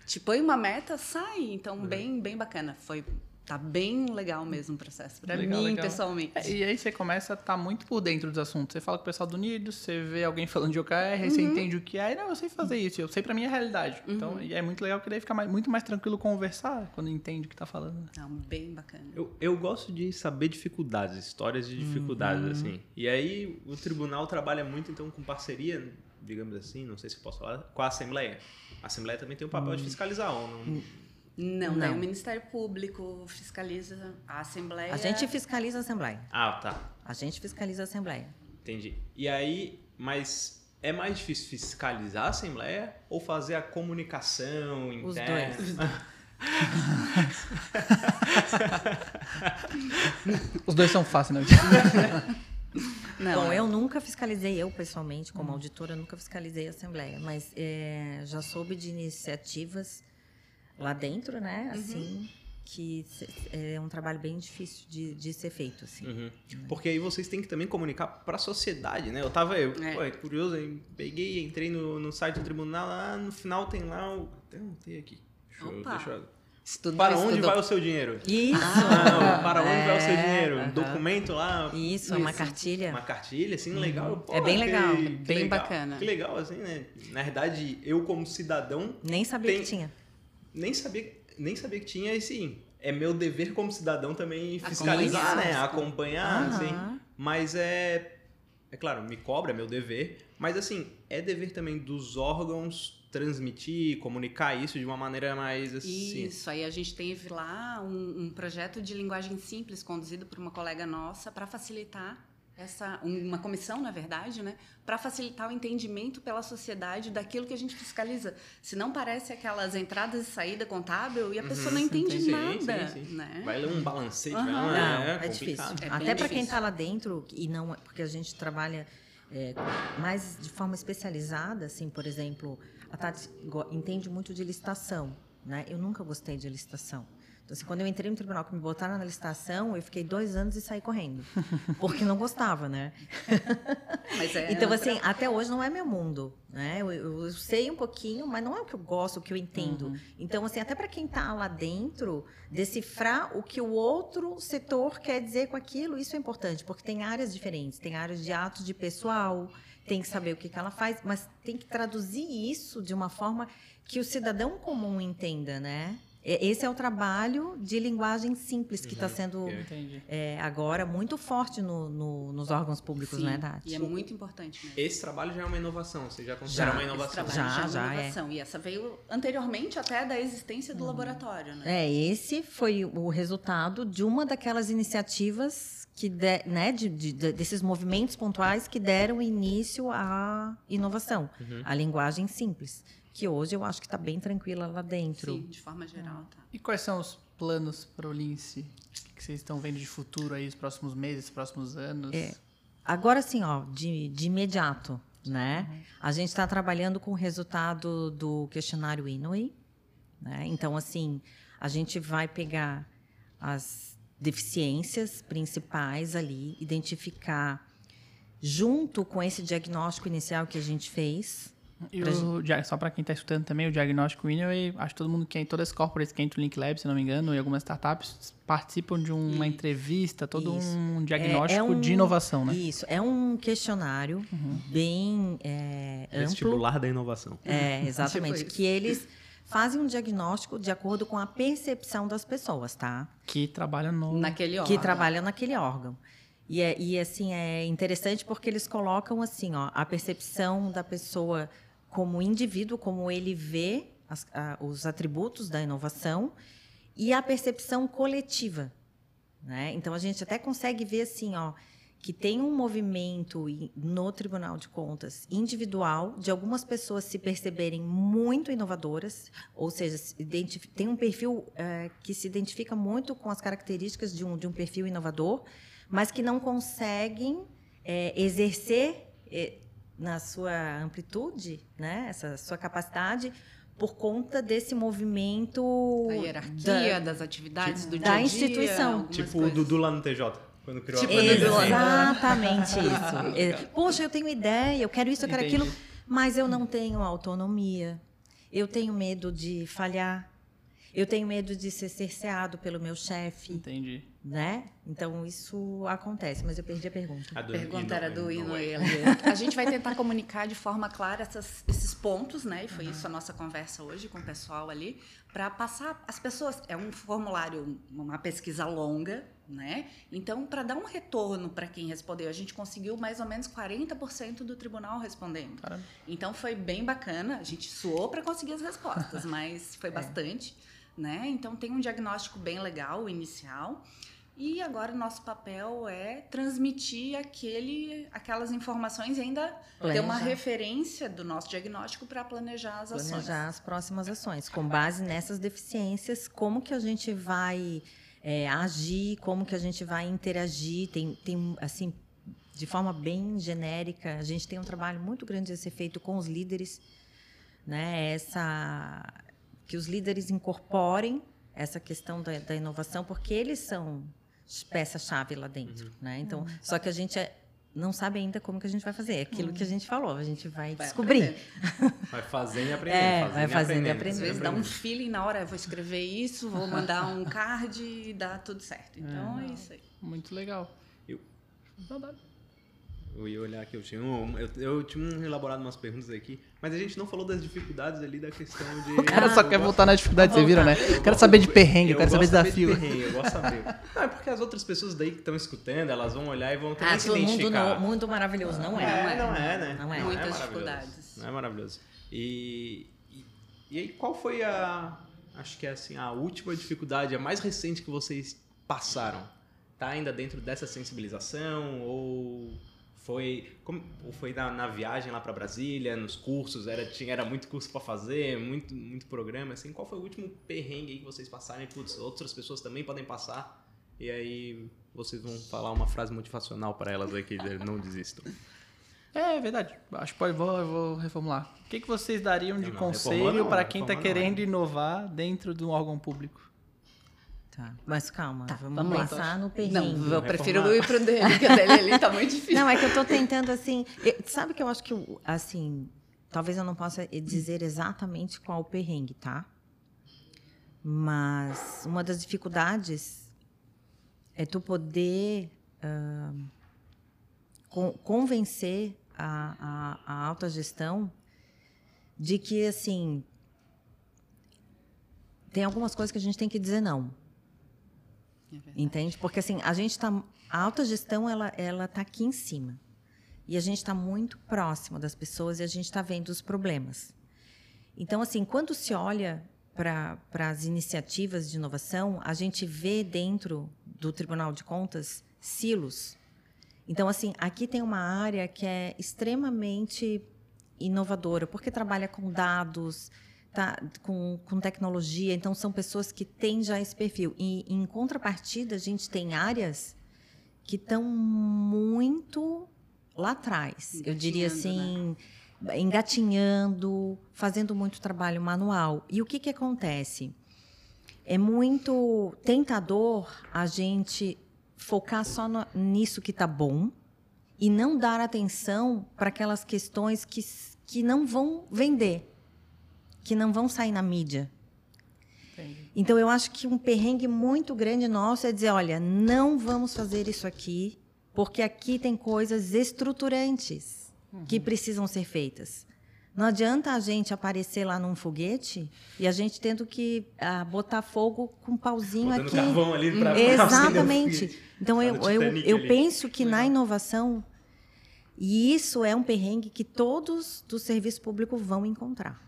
te põe uma meta, sai. Então, uhum. bem, bem bacana. Foi Tá bem legal mesmo o processo. Pra legal, mim, legal. pessoalmente. É, e aí você começa a estar tá muito por dentro dos assuntos. Você fala com o pessoal do Nido, você vê alguém falando de OKR, uhum. você entende o que é. E, não, eu sei fazer isso. Eu sei pra mim a realidade. Uhum. Então, e é muito legal que daí fica mais, muito mais tranquilo conversar quando entende o que tá falando. Não, bem bacana. Eu, eu gosto de saber dificuldades, histórias de dificuldades, uhum. assim. E aí o tribunal trabalha muito, então, com parceria, digamos assim, não sei se posso falar, com a Assembleia. A Assembleia também tem o papel de hum. fiscalizar ou não. Não, não. o Ministério Público fiscaliza a Assembleia. A gente fiscaliza a Assembleia. Ah, tá. A gente fiscaliza a Assembleia. Entendi. E aí, mas é mais difícil fiscalizar a Assembleia ou fazer a comunicação interna? Os dois. Os dois são fáceis, não? Não, Bom, eu nunca fiscalizei, eu pessoalmente, como hum. auditora, nunca fiscalizei a Assembleia, mas é, já soube de iniciativas lá dentro, né? Uhum. Assim, uhum. que é um trabalho bem difícil de, de ser feito, assim. Uhum. Porque aí vocês têm que também comunicar para a sociedade, né? Eu tava, eu, é. Pô, é curioso, eu peguei, entrei no, no site do tribunal, lá no final tem lá o... Até anotei aqui. Deixa eu, deixa eu... Estudo, para onde vai o seu dinheiro? Isso. Ah, para onde é, vai o seu dinheiro? Um documento lá. Isso, isso, uma cartilha. Uma cartilha, assim, legal. Pô, é bem legal. Que, bem legal, bacana. Que legal, assim, né? Na verdade, eu como cidadão... Nem sabia tem, que tinha nem sabia, nem sabia que tinha esse. É meu dever como cidadão também fiscalizar, né? Acompanhar, uhum. assim. Mas é. É claro, me cobra, é meu dever. Mas assim, é dever também dos órgãos transmitir, comunicar isso de uma maneira mais assim. Isso, aí a gente teve lá um, um projeto de linguagem simples conduzido por uma colega nossa para facilitar essa uma comissão, na verdade, né, para facilitar o entendimento pela sociedade daquilo que a gente fiscaliza. Se não parece aquelas entradas e saída contábil e a pessoa uhum, não entende sim, nada, sim, sim. né? Vai ler um balancete, uhum. não, é, é difícil. É Até para quem está lá dentro e não, porque a gente trabalha é, mais de forma especializada, assim, por exemplo, a Tati entende muito de licitação, né? Eu nunca gostei de licitação. Então, assim, quando eu entrei no tribunal que me botaram na licitação, eu fiquei dois anos e saí correndo. Porque não gostava, né? É então, assim, até hoje não é meu mundo. Né? Eu, eu, sei um pouquinho, mas não é o que eu gosto, o que eu entendo. Uhum. Então, assim, até para quem está lá dentro, decifrar o que o outro setor quer dizer com aquilo, isso é importante, porque tem áreas diferentes. Tem áreas de atos de pessoal, tem que saber o que, que ela faz, mas tem que traduzir isso de uma forma que o cidadão comum entenda, né? É, esse é o trabalho de linguagem simples que está uhum, sendo é, agora muito forte no, no, nos órgãos públicos, Sim, né, Tati? E é muito importante mesmo. Esse trabalho já é uma inovação, você já considera já, uma inovação? Esse trabalho já, já é uma é. inovação. É. E essa veio anteriormente até da existência do hum. laboratório, né? É, esse foi o resultado de uma daquelas iniciativas que de, né, de, de, desses movimentos pontuais que deram início à inovação, uhum. à linguagem simples que hoje eu acho que está bem tranquila lá dentro. Sim, de forma geral. Tá. E quais são os planos para o Lince? O que vocês estão vendo de futuro aí, os próximos meses, os próximos anos? É, agora sim, ó, de, de imediato, né? Uhum. A gente está trabalhando com o resultado do questionário Inouye, né? Então, assim, a gente vai pegar as deficiências principais ali, identificar junto com esse diagnóstico inicial que a gente fez, e o, só para quem está escutando também, o diagnóstico Winway, acho que todo mundo que é todas as corporates que entram no Link Lab, se não me engano, e algumas startups participam de uma entrevista, todo isso. um diagnóstico é, é um, de inovação, né? Isso, é um questionário uhum. bem é, amplo. Vestibular da inovação. É, exatamente. que eles fazem um diagnóstico de acordo com a percepção das pessoas, tá? Que trabalham no... naquele órgão. Que trabalham naquele órgão. E, é, e assim é interessante porque eles colocam assim, ó, a percepção da pessoa como indivíduo, como ele vê as, a, os atributos da inovação e a percepção coletiva. Né? Então, a gente até consegue ver assim, ó, que tem um movimento no Tribunal de Contas individual de algumas pessoas se perceberem muito inovadoras, ou seja, tem um perfil é, que se identifica muito com as características de um, de um perfil inovador, mas que não conseguem é, exercer é, na sua amplitude, né, essa sua capacidade, por conta desse movimento da hierarquia, da, das atividades do dia da instituição. Tipo o Dudu lá no TJ. Quando criou tipo a Exatamente isso. É, Poxa, eu tenho ideia, eu quero isso, eu quero Entendi. aquilo, mas eu não tenho autonomia. Eu tenho medo de falhar. Eu tenho medo de ser cerceado pelo meu chefe. Entendi. Né? Então isso acontece, mas eu perdi a pergunta. A pergunta era do Ino A gente vai tentar comunicar de forma clara essas, esses pontos, né? E foi uhum. isso a nossa conversa hoje com o pessoal ali, para passar as pessoas. É um formulário, uma pesquisa longa, né? Então, para dar um retorno para quem respondeu, a gente conseguiu mais ou menos 40% do tribunal respondendo. Caramba. Então, foi bem bacana. A gente suou para conseguir as respostas, mas foi é. bastante, né? Então, tem um diagnóstico bem legal, inicial. E agora o nosso papel é transmitir aquele, aquelas informações e ainda Planejar. ter uma referência do nosso diagnóstico para planejar as ações. Planejar as próximas ações. Com base nessas deficiências, como que a gente vai é, agir, como que a gente vai interagir. Tem, tem, assim, de forma bem genérica, a gente tem um trabalho muito grande a ser feito com os líderes, né? Essa, que os líderes incorporem essa questão da, da inovação, porque eles são peça-chave lá dentro, uhum. né? Então, uhum. só que a gente é, não sabe ainda como que a gente vai fazer. É aquilo que a gente falou, a gente vai, vai descobrir. Vai fazendo e aprendendo. É, fazendo vai fazendo e aprendendo. Às vezes dá um feeling na hora, vou escrever isso, vou mandar um card e dá tudo certo. Então é, é isso aí. Muito legal. Eu... Eu ia olhar aqui, eu tinha, um, eu, eu tinha elaborado umas perguntas aqui, mas a gente não falou das dificuldades ali da questão de. O cara só quer voltar na dificuldade, vocês viram, né? Eu quero saber de perrengue, eu quero saber de desafio. De perrengue, eu gosto de saber. Não, é porque as outras pessoas daí que estão escutando, elas vão olhar e vão também ah, se identificar. Mundo, mundo maravilhoso, não é. é não é, né? Não é. Muitas é dificuldades. Não é maravilhoso. E, e, e aí, qual foi a. Acho que é assim, a última dificuldade, a mais recente que vocês passaram? Tá ainda dentro dessa sensibilização ou foi como, foi na, na viagem lá para Brasília, nos cursos, era tinha era muito curso para fazer, muito muito programa assim. Qual foi o último perrengue aí que vocês passaram? Putz, outras pessoas também podem passar. E aí vocês vão falar uma frase motivacional para elas aqui, não desistam. É, é verdade. Acho que pode, vou, vou reformular. O que, que vocês dariam de não, conselho para quem está querendo não. inovar dentro de um órgão público? Tá, mas calma, tá, vamos, vamos pensar no perrengue. Não, eu prefiro ir pro dele, porque a dele ali tá muito difícil. Não, é que eu tô tentando assim, eu, sabe que eu acho que assim, talvez eu não possa dizer exatamente qual o perrengue, tá? Mas uma das dificuldades é tu poder uh, convencer a, a, a alta gestão de que assim tem algumas coisas que a gente tem que dizer não é Entende? Porque assim, a gente está. A alta gestão ela, ela tá aqui em cima. E a gente está muito próximo das pessoas e a gente está vendo os problemas. Então, assim, quando se olha para as iniciativas de inovação, a gente vê dentro do Tribunal de Contas silos. Então, assim, aqui tem uma área que é extremamente inovadora, porque trabalha com dados, tá, com, com tecnologia, então são pessoas que têm já esse perfil. E em contrapartida, a gente tem áreas que estão muito lá atrás. Eu diria assim, né? engatinhando, fazendo muito trabalho manual. E o que, que acontece? É muito tentador a gente focar só no, nisso que está bom e não dar atenção para aquelas questões que, que não vão vender que não vão sair na mídia. Entendi. Então, eu acho que um perrengue muito grande nosso é dizer: olha, não vamos fazer isso aqui, porque aqui tem coisas estruturantes uhum. que precisam ser feitas. Não adianta a gente aparecer lá num foguete e a gente tendo que ah, botar fogo com um pauzinho Botando aqui. Carvão ali pra Exatamente. Então eu, eu, eu penso que Legal. na inovação, e isso é um perrengue que todos do serviço público vão encontrar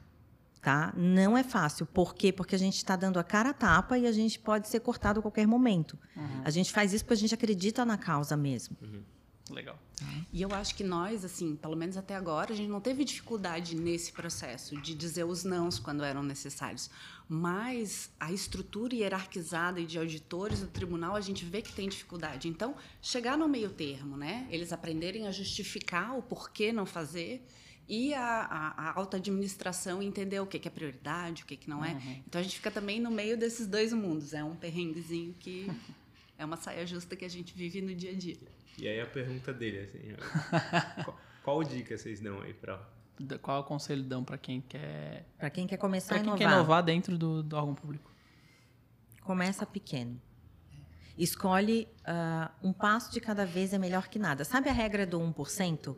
tá? Não é fácil. Por quê? Porque a gente está dando a cara a tapa e a gente pode ser cortado a qualquer momento. Uhum. A gente faz isso porque a gente acredita na causa mesmo. Uhum. Legal. E eu acho que nós, assim, pelo menos até agora, a gente não teve dificuldade nesse processo de dizer os nãos quando eram necessários. Mas a estrutura hierarquizada e de auditores do tribunal, a gente vê que tem dificuldade. Então, chegar no meio termo, né? Eles aprenderem a justificar o porquê não fazer e a, a, a alta administração entender o que, que é prioridade, o que, que não é. Uhum. Então, a gente fica também no meio desses dois mundos. É um perrenguezinho que é uma saia justa que a gente vive no dia a dia. E aí a pergunta dele, assim, qual, qual, dica vocês dão aí para qual é o conselho dão para quem quer para quem quer começar pra a inovar? quem quer inovar dentro do, do órgão público? Começa pequeno. Escolhe uh, um passo de cada vez é melhor que nada. Sabe a regra do 1%?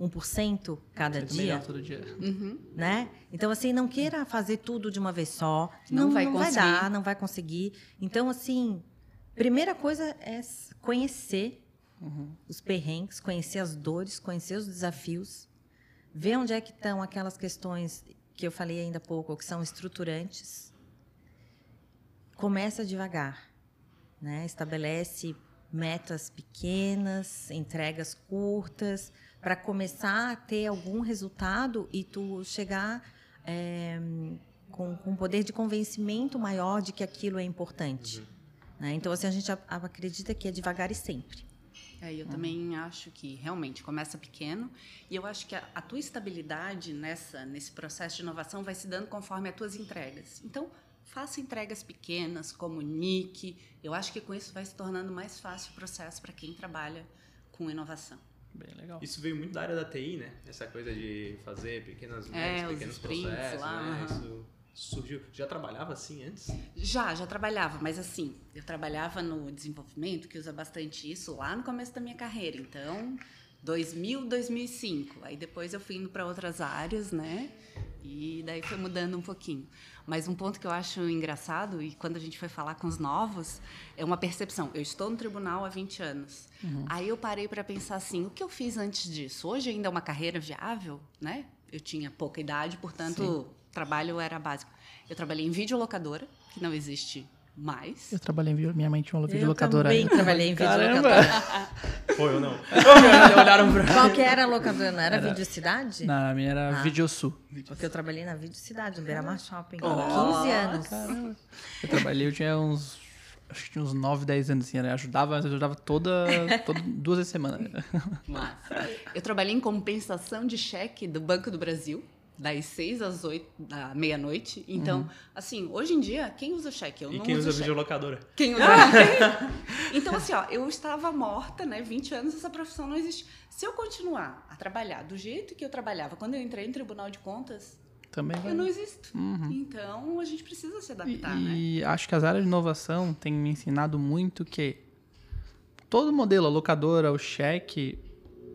1% cada dia. todo dia. Uhum. Né? Então, assim, não queira fazer tudo de uma vez só. Não, não vai não conseguir. Vai dar, não vai conseguir. Então, assim, primeira coisa é conhecer uhum. os perrengues, conhecer as dores, conhecer os desafios, ver onde é que estão aquelas questões que eu falei ainda há pouco, que são estruturantes. Começa devagar, né? Estabelece metas pequenas, entregas curtas, para começar a ter algum resultado e tu chegar é, com, com um poder de convencimento maior de que aquilo é importante. Uhum. Né? Então, assim, a gente acredita que é devagar e sempre. É, eu uhum. também acho que realmente começa pequeno e eu acho que a, a, tua estabilidade nessa nesse processo de inovação vai se dando conforme as tuas entregas. Então, faça entregas pequenas, comunique. Eu acho que com isso vai se tornando mais fácil o processo para quem trabalha com inovação. Bem legal. Isso veio muito da área da TI, né? Essa coisa de fazer pequenas é, pequenos processos, lá, né? Isso surgiu? Já trabalhava assim antes? Já, já trabalhava, mas assim, eu trabalhava no desenvolvimento, que usa bastante isso, lá no começo da minha carreira. Então, 2000, 2005. Aí depois eu fui indo para outras áreas, né? E daí foi mudando um pouquinho. Mas um ponto que eu acho engraçado, e quando a gente foi falar com os novos, é uma percepção. Eu estou no tribunal há 20 anos. Uhum. Aí eu parei para pensar assim: o que eu fiz antes disso? Hoje ainda é uma carreira viável, né? Eu tinha pouca idade, portanto, Sim trabalho era básico. Eu trabalhei em videolocadora, que não existe mais. Eu trabalhei em vídeo, minha mãe tinha uma videolocadora. Eu também trabalhei em videolocadora. Foi ou não? Olharam pra Qual que era a locadora? Não era, era Vídeo Cidade? Não, a minha era ah. Vídeo Sul. Porque eu trabalhei na Vídeo Cidade, no Beira-Mar Shopping. Oh, 15 anos. Caramba. Eu trabalhei, eu tinha uns acho que tinha uns 9, 10 anos, assim, né? Ajudava, mas eu ajudava toda, toda duas vezes semana. Massa. Eu trabalhei em compensação de cheque do Banco do Brasil das seis às oito da meia-noite. Então, uhum. assim, hoje em dia, quem usa cheque? Eu e não quem usa videolocadora? Quem usa Então, assim, ó, eu estava morta, né? 20 anos, essa profissão não existe. Se eu continuar a trabalhar do jeito que eu trabalhava quando eu entrei no Tribunal de Contas, também vai. Eu não existo. Uhum. Então, a gente precisa se adaptar, e, né? E acho que as áreas de inovação têm me ensinado muito que todo modelo, a locadora, o cheque,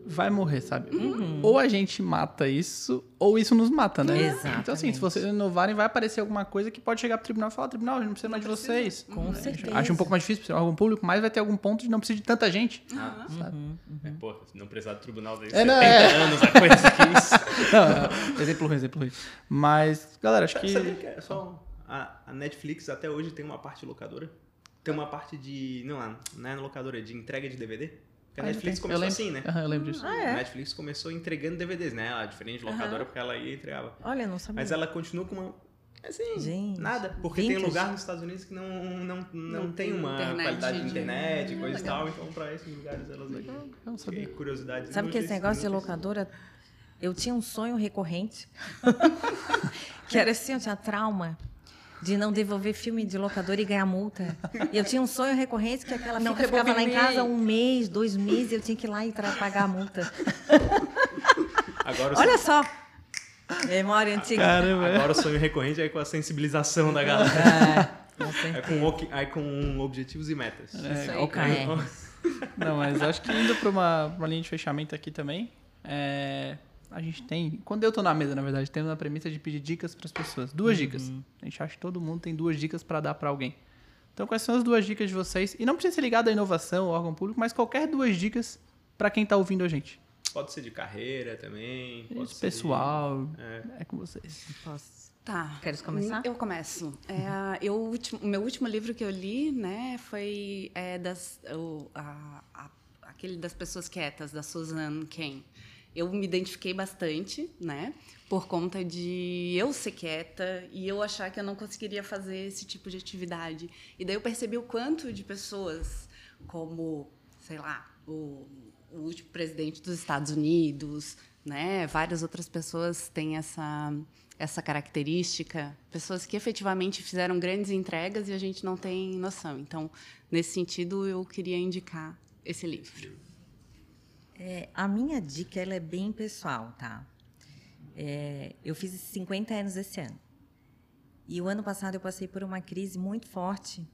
vai morrer, sabe? Uhum. Ou a gente mata isso, ou isso nos mata, né? Exatamente. Então, assim, se vocês inovarem, vai aparecer alguma coisa que pode chegar pro tribunal e falar, tribunal, a gente não precisa mais de vocês. Com uhum. certeza. Acho um pouco mais difícil para órgão público, mas vai ter algum ponto de não precisar de tanta gente. Ah, sabe? Uhum. É, pô, se não precisar do tribunal daí é, não, é... anos, a coisa que isso. não, exemplo ruim, exemplo ruim. Mas, galera, acho que... Sabe que é só... A, Netflix até hoje tem uma parte locadora. Tem uma parte de... Não, não é na locadora, é de entrega de DVD. Porque a Netflix começou assim, né? Uhum, eu lembro disso. Ah, é? A Netflix começou entregando DVDs, né? Ela, diferente de locadora, uhum. porque ela ia e entregava. Olha, não sabia. Mas ela continua com uma. Assim, Gente, nada. Porque vintage. tem lugar nos Estados Unidos que não, não, não, não tem uma internet, qualidade de internet e coisa e tal. Então, pra esses lugares, elas aí. Eu não sabia. Curiosidade. Sabe que esse negócio de locadora. Eu tinha um sonho recorrente. que era assim, eu tinha trauma de não devolver filme de locador e ganhar multa. E eu tinha um sonho recorrente que aquela não fita ficava lá em casa um mês, dois meses, eu tinha que ir lá e pagar a multa. Agora Olha só. Memória antiga. Caramba. Agora o sonho recorrente é com a sensibilização da galera. É, é com, é com objetivos e metas. É, okay. é. Não, mas acho que indo para uma, uma linha de fechamento aqui também, é, a gente tem. Quando eu tô na mesa, na verdade, tendo a premissa de pedir dicas para as pessoas. Duas uhum. dicas. A gente acha que todo mundo tem duas dicas para dar para alguém. Então, quais são as duas dicas de vocês? E não precisa ser ligado à inovação, ao órgão público, mas qualquer duas dicas para quem está ouvindo a gente. Pode ser de carreira também. Pode ser pessoal. De... É. é. com vocês. Posso. Tá. Queres começar? Eu começo. É, eu, o meu último livro que eu li, né, foi é, das, o, a, a aquele das pessoas quietas, da Suzanne Ken. Eu me identifiquei bastante, né? Por conta de eu ser quieta e eu achar que eu não conseguiria fazer esse tipo de atividade. E daí eu percebi o quanto de pessoas, como, sei lá, o, o último presidente dos Estados Unidos, né? Várias outras pessoas têm essa essa característica, pessoas que efetivamente fizeram grandes entregas e a gente não tem noção. Então, nesse sentido, eu queria indicar esse livro. É, a minha dica ela é bem pessoal, tá? É, eu fiz 50 anos esse ano. E o ano passado eu passei por uma crise muito forte,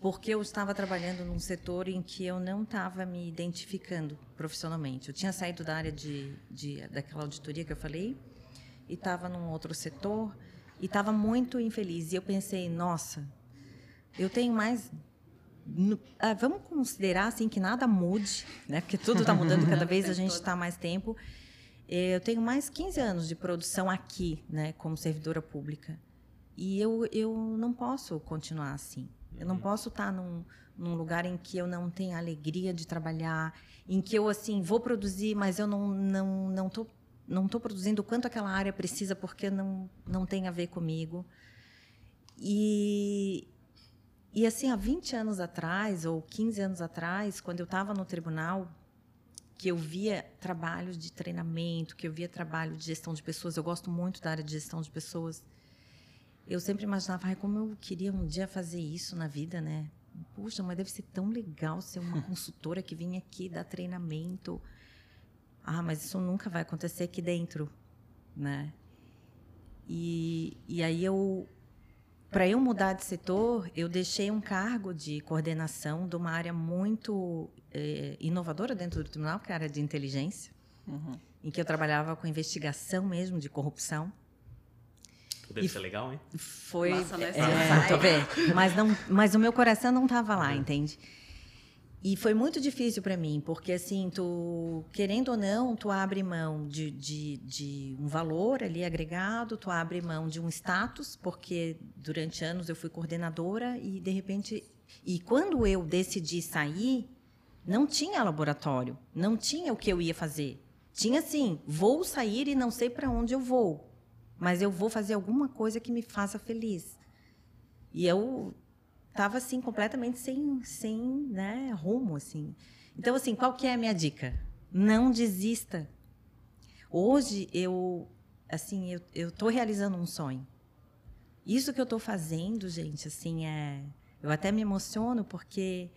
porque eu estava trabalhando num setor em que eu não estava me identificando profissionalmente. Eu tinha saído da área de, de daquela auditoria que eu falei e estava num outro setor e estava muito infeliz. E eu pensei, nossa, eu tenho mais ah, vamos considerar assim que nada mude, né? Porque tudo está mudando cada vez a gente está mais tempo. É, eu tenho mais 15 anos de produção aqui, né, como servidora pública. E eu, eu não posso continuar assim. Eu não posso estar tá num, num lugar em que eu não tenho alegria de trabalhar, em que eu assim vou produzir, mas eu não não não tô não tô produzindo o quanto aquela área precisa porque não não tem a ver comigo. E e assim, há 20 anos atrás, ou 15 anos atrás, quando eu estava no tribunal, que eu via trabalhos de treinamento, que eu via trabalho de gestão de pessoas, eu gosto muito da área de gestão de pessoas. Eu sempre imaginava, ai, como eu queria um dia fazer isso na vida, né? Puxa, mas deve ser tão legal ser uma consultora que vem aqui dar treinamento. Ah, mas isso nunca vai acontecer aqui dentro, né? E, e aí eu para eu mudar de setor, eu deixei um cargo de coordenação de uma área muito é, inovadora dentro do tribunal, que é a área de inteligência, uhum. em que eu trabalhava com investigação mesmo de corrupção. Deve e ser legal, hein? Foi. Nossa, é, é, mas, não, mas o meu coração não estava lá, uhum. entende? E foi muito difícil para mim, porque assim, tu, querendo ou não, tu abre mão de, de, de, um valor ali agregado, tu abre mão de um status, porque durante anos eu fui coordenadora e de repente, e quando eu decidi sair, não tinha laboratório, não tinha o que eu ia fazer. Tinha assim, vou sair e não sei para onde eu vou, mas eu vou fazer alguma coisa que me faça feliz. E eu estava assim completamente sem, sem né, rumo assim. Então assim, qual que é a minha dica? Não desista. Hoje eu assim eu eu estou realizando um sonho. Isso que eu estou fazendo, gente, assim é eu até me emociono porque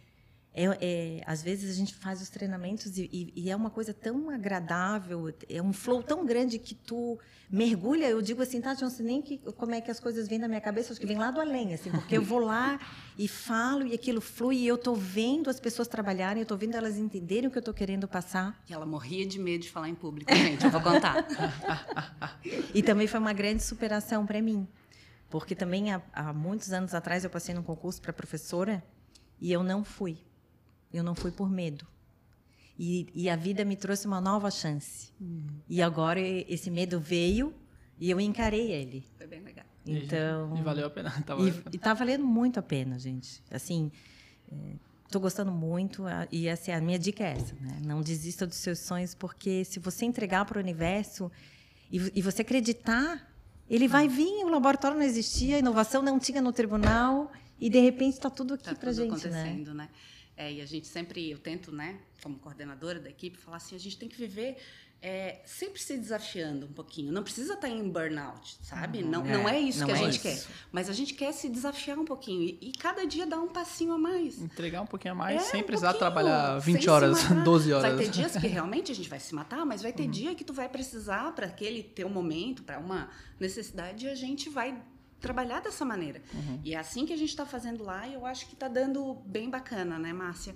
é, é, às vezes a gente faz os treinamentos e, e, e, é uma coisa tão agradável, é um flow tão grande que tu mergulha. Eu digo assim, tá, não sei nem que, como é que as coisas vêm na minha cabeça, acho que vem lá do além, assim, porque eu vou lá e falo e aquilo flui e eu estou vendo as pessoas trabalharem, eu estou vendo elas entenderem o que eu estou querendo passar. E ela morria de medo de falar em público, gente, eu vou contar. e também foi uma grande superação para mim, porque também há, há muitos anos atrás eu passei num concurso para professora e eu não fui eu não fui por medo. E, e a vida me trouxe uma nova chance. Uhum. E agora esse medo veio e eu encarei ele. Foi bem legal. Então, e, valeu a pena. Tá valendo. E, está valendo muito a pena, gente. Assim, estou é, gostando muito e assim, a minha dica é essa, né? Não desista dos seus sonhos porque se você entregar para o universo e, e, você acreditar, ele vai vir. O laboratório não existia, a inovação não tinha no tribunal e de repente está tudo aqui tá para gente, acontecendo, né? né? É, e a gente sempre, eu tento, né, como coordenadora da equipe, falar assim, a gente tem que viver é, sempre se desafiando um pouquinho. Não precisa estar em burnout, sabe? Uhum. Não, é, não é isso não que a é gente isso. quer. Mas a gente quer se desafiar um pouquinho e, e, cada dia dar um passinho a mais. Entregar um pouquinho a mais, é, sem um precisar trabalhar 20 horas, 12 horas. Vai ter dias que realmente a gente vai se matar, mas vai ter uhum. dia que tu vai precisar para aquele teu momento, para uma necessidade, a gente vai trabalhar dessa maneira. Uhum. E é assim que a gente está fazendo lá e eu acho que está dando bem bacana, né, Márcia?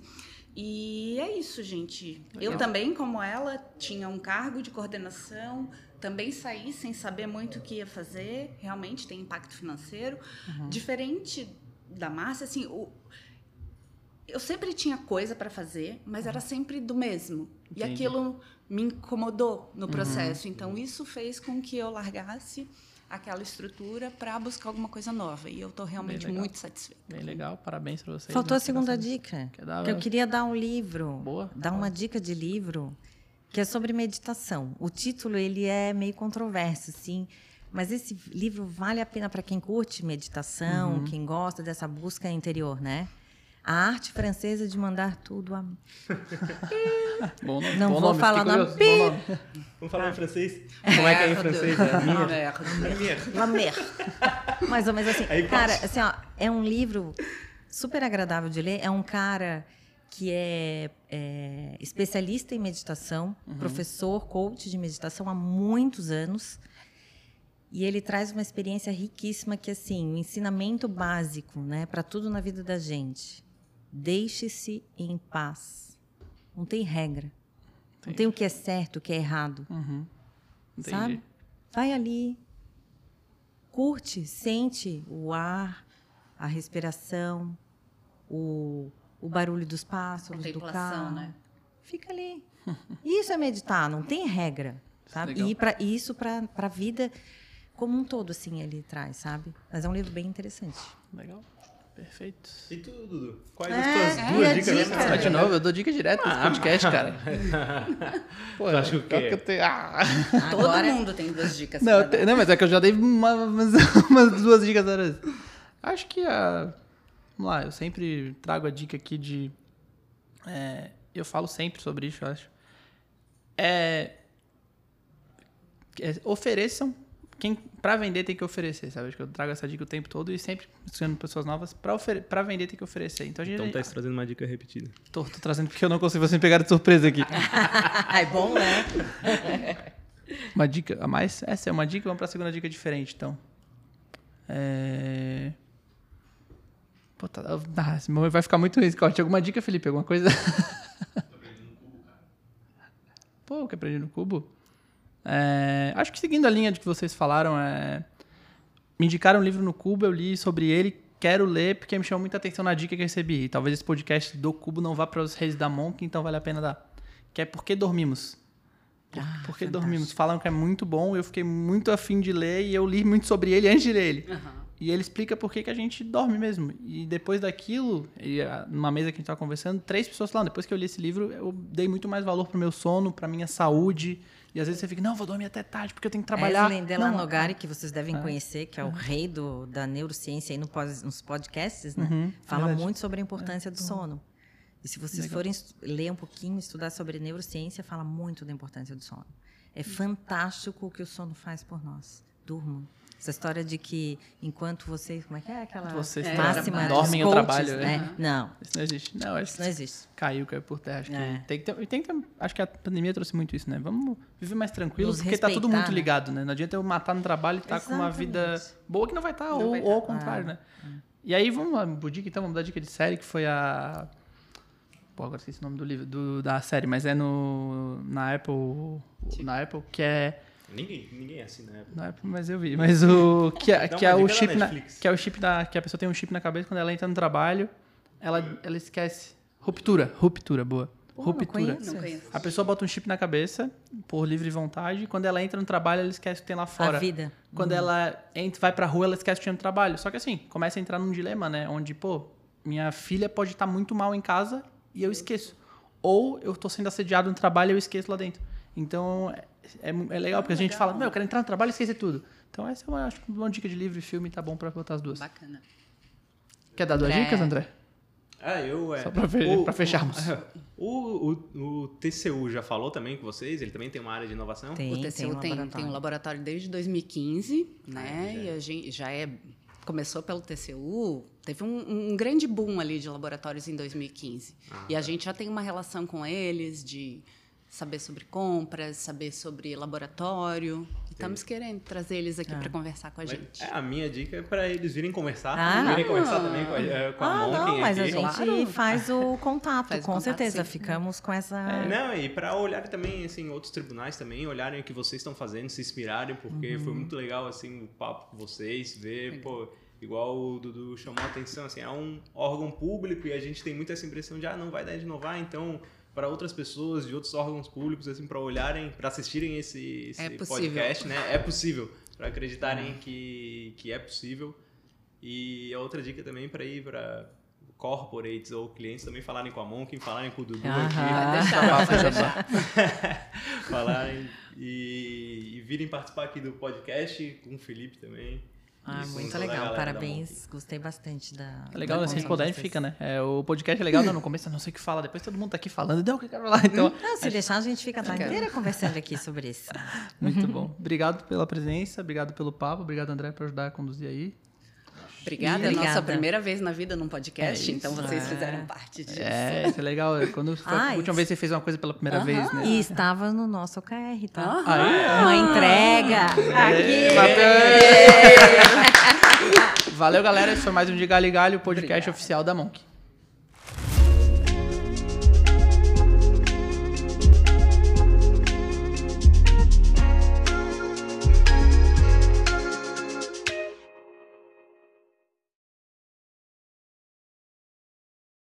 E é isso, gente. Legal. Eu também, como ela, tinha um cargo de coordenação, também saí sem saber muito o que ia fazer, realmente tem impacto financeiro. Uhum. Diferente da Márcia, assim, o, eu sempre tinha coisa para fazer, mas era sempre do mesmo. Entendi. E aquilo me incomodou no uhum. processo. Uhum. Então, isso fez com que eu largasse aquela estrutura para buscar alguma coisa nova. E eu estou realmente muito satisfeita. Bem legal, parabéns pra vocês. Faltou a né? segunda dica. Que eu queria dar um livro. Boa. Dar uma dica de livro que é sobre meditação. O título ele é meio controverso, sim. Mas esse livro vale a pena para quem curte meditação, Uhum. quem gosta dessa busca interior, né? A arte francesa de mandar tudo a Bom nome, Não bom vou nome, falar nome. nome. Vamos falar em francês? Como é que é em francês? É. La mer. Mais ou menos assim. Aí cara, passa. assim, ó, é um livro super agradável de ler. É um cara que é, é especialista em meditação, professor, coach de meditação há muitos anos. E ele traz uma experiência riquíssima que, assim, um ensinamento básico, né, para tudo na vida da gente. Deixe-se em paz. Não tem regra. Não tem o que é certo, o que é errado. Uhum. Entendi. Sabe? Vai ali, curte, sente o ar, a respiração, o, o barulho dos pássaros, do carro. né? Fica ali. Isso é meditar, não tem regra, sabe? Legal. E pra, isso para a vida como um todo, assim, ele traz, sabe? Mas é um livro bem interessante. Legal. Perfeito. E tu, Dudu? Quais É, as tuas é, duas a dicas? dica. Ah, de novo, eu dou dica direto nesse podcast, cara. Pô, Tu acha que o quê? pior eu tenho- Ah. Todo Agora- mundo tem duas dicas. Não, te- não, mas é que eu já dei uma- umas, umas duas dicas antes. Acho que a. Vamos lá, eu sempre trago a dica aqui de. é, eu falo sempre sobre isso, eu acho. É, é, ofereçam. Quem, pra vender tem que oferecer, sabe? Acho que eu trago essa dica o tempo todo e sempre ensinando pessoas novas. Pra vender tem que oferecer. Então a gente. Então tá trazendo uma dica repetida. tô, tô trazendo porque eu não consigo você me pegar de surpresa aqui. é bom, né? Uma dica a mais? Essa é uma dica, vamos pra segunda dica diferente, então. É... Pô, tá... ah, esse momento vai ficar muito ruim esse corte. Alguma dica, Felipe? Alguma coisa? Pô, o que aprendi no cubo? É, Acho que seguindo a linha de que vocês falaram, é... me indicaram um livro no cubo, eu li sobre ele, quero ler porque me chamou muita atenção na dica que eu recebi. E talvez esse podcast do cubo não vá para os reis da Monk, então vale a pena dar. Que é Por que Dormimos? Por, Ah, Por que. Dormimos? Falam que é muito bom, eu fiquei muito afim de ler e eu li muito sobre ele antes de ler ele. Aham. E ele explica por que, que a gente dorme mesmo. E depois daquilo, e, ah, numa mesa que a gente estava conversando, três pessoas falaram, depois que eu li esse livro, eu dei muito mais valor pro meu sono, pra minha saúde. E às vezes você fica, não, vou dormir até tarde porque eu tenho que trabalhar. Eslen Delano Não, Nogari, que vocês devem conhecer, que é o rei do, da neurociência aí no nos podcasts, né? Uhum, Fala verdade. muito sobre a importância do sono. E se vocês Legal. forem ler um pouquinho, estudar sobre neurociência, fala muito da importância do sono. É fantástico o que o sono faz por nós. Durmam. Essa história de que enquanto vocês. Como é que é aquela Vocês máxima dos dormem coaches, trabalham, né? né? Não, Isso não existe. Não, acho isso que não existe. caiu, caiu por terra. Acho que É. tem que ter, e tem que ter- acho que a pandemia trouxe muito isso, né? Vamos viver mais tranquilo, Nos porque tá tudo muito né? ligado, né? Não adianta eu matar no trabalho e estar com uma vida boa que não vai estar, Não ou, vai ou ao tá. contrário, Ah, né? E aí, vamos lá, então, vamos dar dica de série, que foi a... Pô, agora esqueci o nome do livro, do, da série, mas é no, na Apple, na Apple, que é... Ninguém, ninguém assina a Apple. Na Apple, mas eu vi. Mas o que é, que é o chip na, Netflix. que é o chip da que a pessoa tem um chip na cabeça quando ela entra no trabalho, ela ela esquece ruptura, ruptura boa. Pô, não ruptura. conheço. Não conheço. A pessoa bota um chip na cabeça por livre vontade, e quando ela entra no trabalho, ela esquece o que tem lá fora. A vida. Quando ela entra, vai pra rua, ela esquece o que tinha no trabalho. Só que assim, começa a entrar num dilema, né? Onde, pô, minha filha pode estar muito mal em casa e eu esqueço. Ou eu tô sendo assediado no trabalho e eu esqueço lá dentro. Então, é, é, é legal, porque a gente fala, meu, eu quero entrar no trabalho e esquecer tudo. Então, essa é uma, acho que uma dica de livro e filme, tá bom pra botar as duas. Bacana. Quer dar duas André. dicas, André? Ah, eu é. Só pra fe- pra fecharmos. O, o, o TCU já falou também com vocês? Ele também tem uma área de inovação? Tem, o TCU tem, um tem, laboratório. um laboratório desde 2015, né? Ah, já. E a gente já é começou pelo TCU, teve um, um grande boom ali de laboratórios em 2015. Ah, e a tá. gente já tem uma relação com eles de saber sobre compras, saber sobre laboratório. Estamos querendo trazer eles aqui Ah. para conversar com a Mas, gente. é, a minha dica é pra eles virem conversar. Ah. virem conversar também com a, eh, com a Ah, Monken não, mas a aqui. gente Claro. faz o contato, Faz o com contato, certeza. sim. Ficamos com essa. É, não, e para olharem também, assim, outros tribunais também, olharem o que vocês estão fazendo, se inspirarem, porque Uhum. foi muito legal, assim, o papo com vocês, ver, pô, igual o Dudu chamou a atenção, assim, é um órgão público e a gente tem muito essa impressão de, ah, não vai dar de inovar, então, para outras pessoas de outros órgãos públicos, assim, para olharem, para assistirem esse, esse É podcast, né, é possível. para acreditarem que, que é possível. E a outra dica também para ir para corporates ou clientes também falarem com a Monk, falarem com o Dudu Aham. aqui. Deixar, vai deixar. falarem e, e virem participar aqui do podcast com o Felipe também. Ah, muito a legal, galera parabéns. Gostei bastante da. É legal, da assim, de vocês. fica, né? É, o podcast é legal, não, no começo eu não sei o que fala, depois todo mundo tá aqui falando, não, o que eu quero falar, então... Não, se deixar, a gente fica a tarde inteira conversando aqui sobre isso. Muito bom. Obrigado pela presença, obrigado pelo papo, obrigado, André, por ajudar a conduzir aí. Obrigada, é a nossa Obrigada. primeira vez na vida num podcast, É então vocês É. fizeram parte disso. É, isso é legal. Quando foi a Ah, última isso. vez que você fez uma coisa pela primeira Aham. vez, né? E estava no nosso OKR, tá? Aham. Aí, Uma entrega. Aqui. Valeu, galera. Esse foi mais um de Galho e Galho, o podcast Obrigada. oficial da Monk.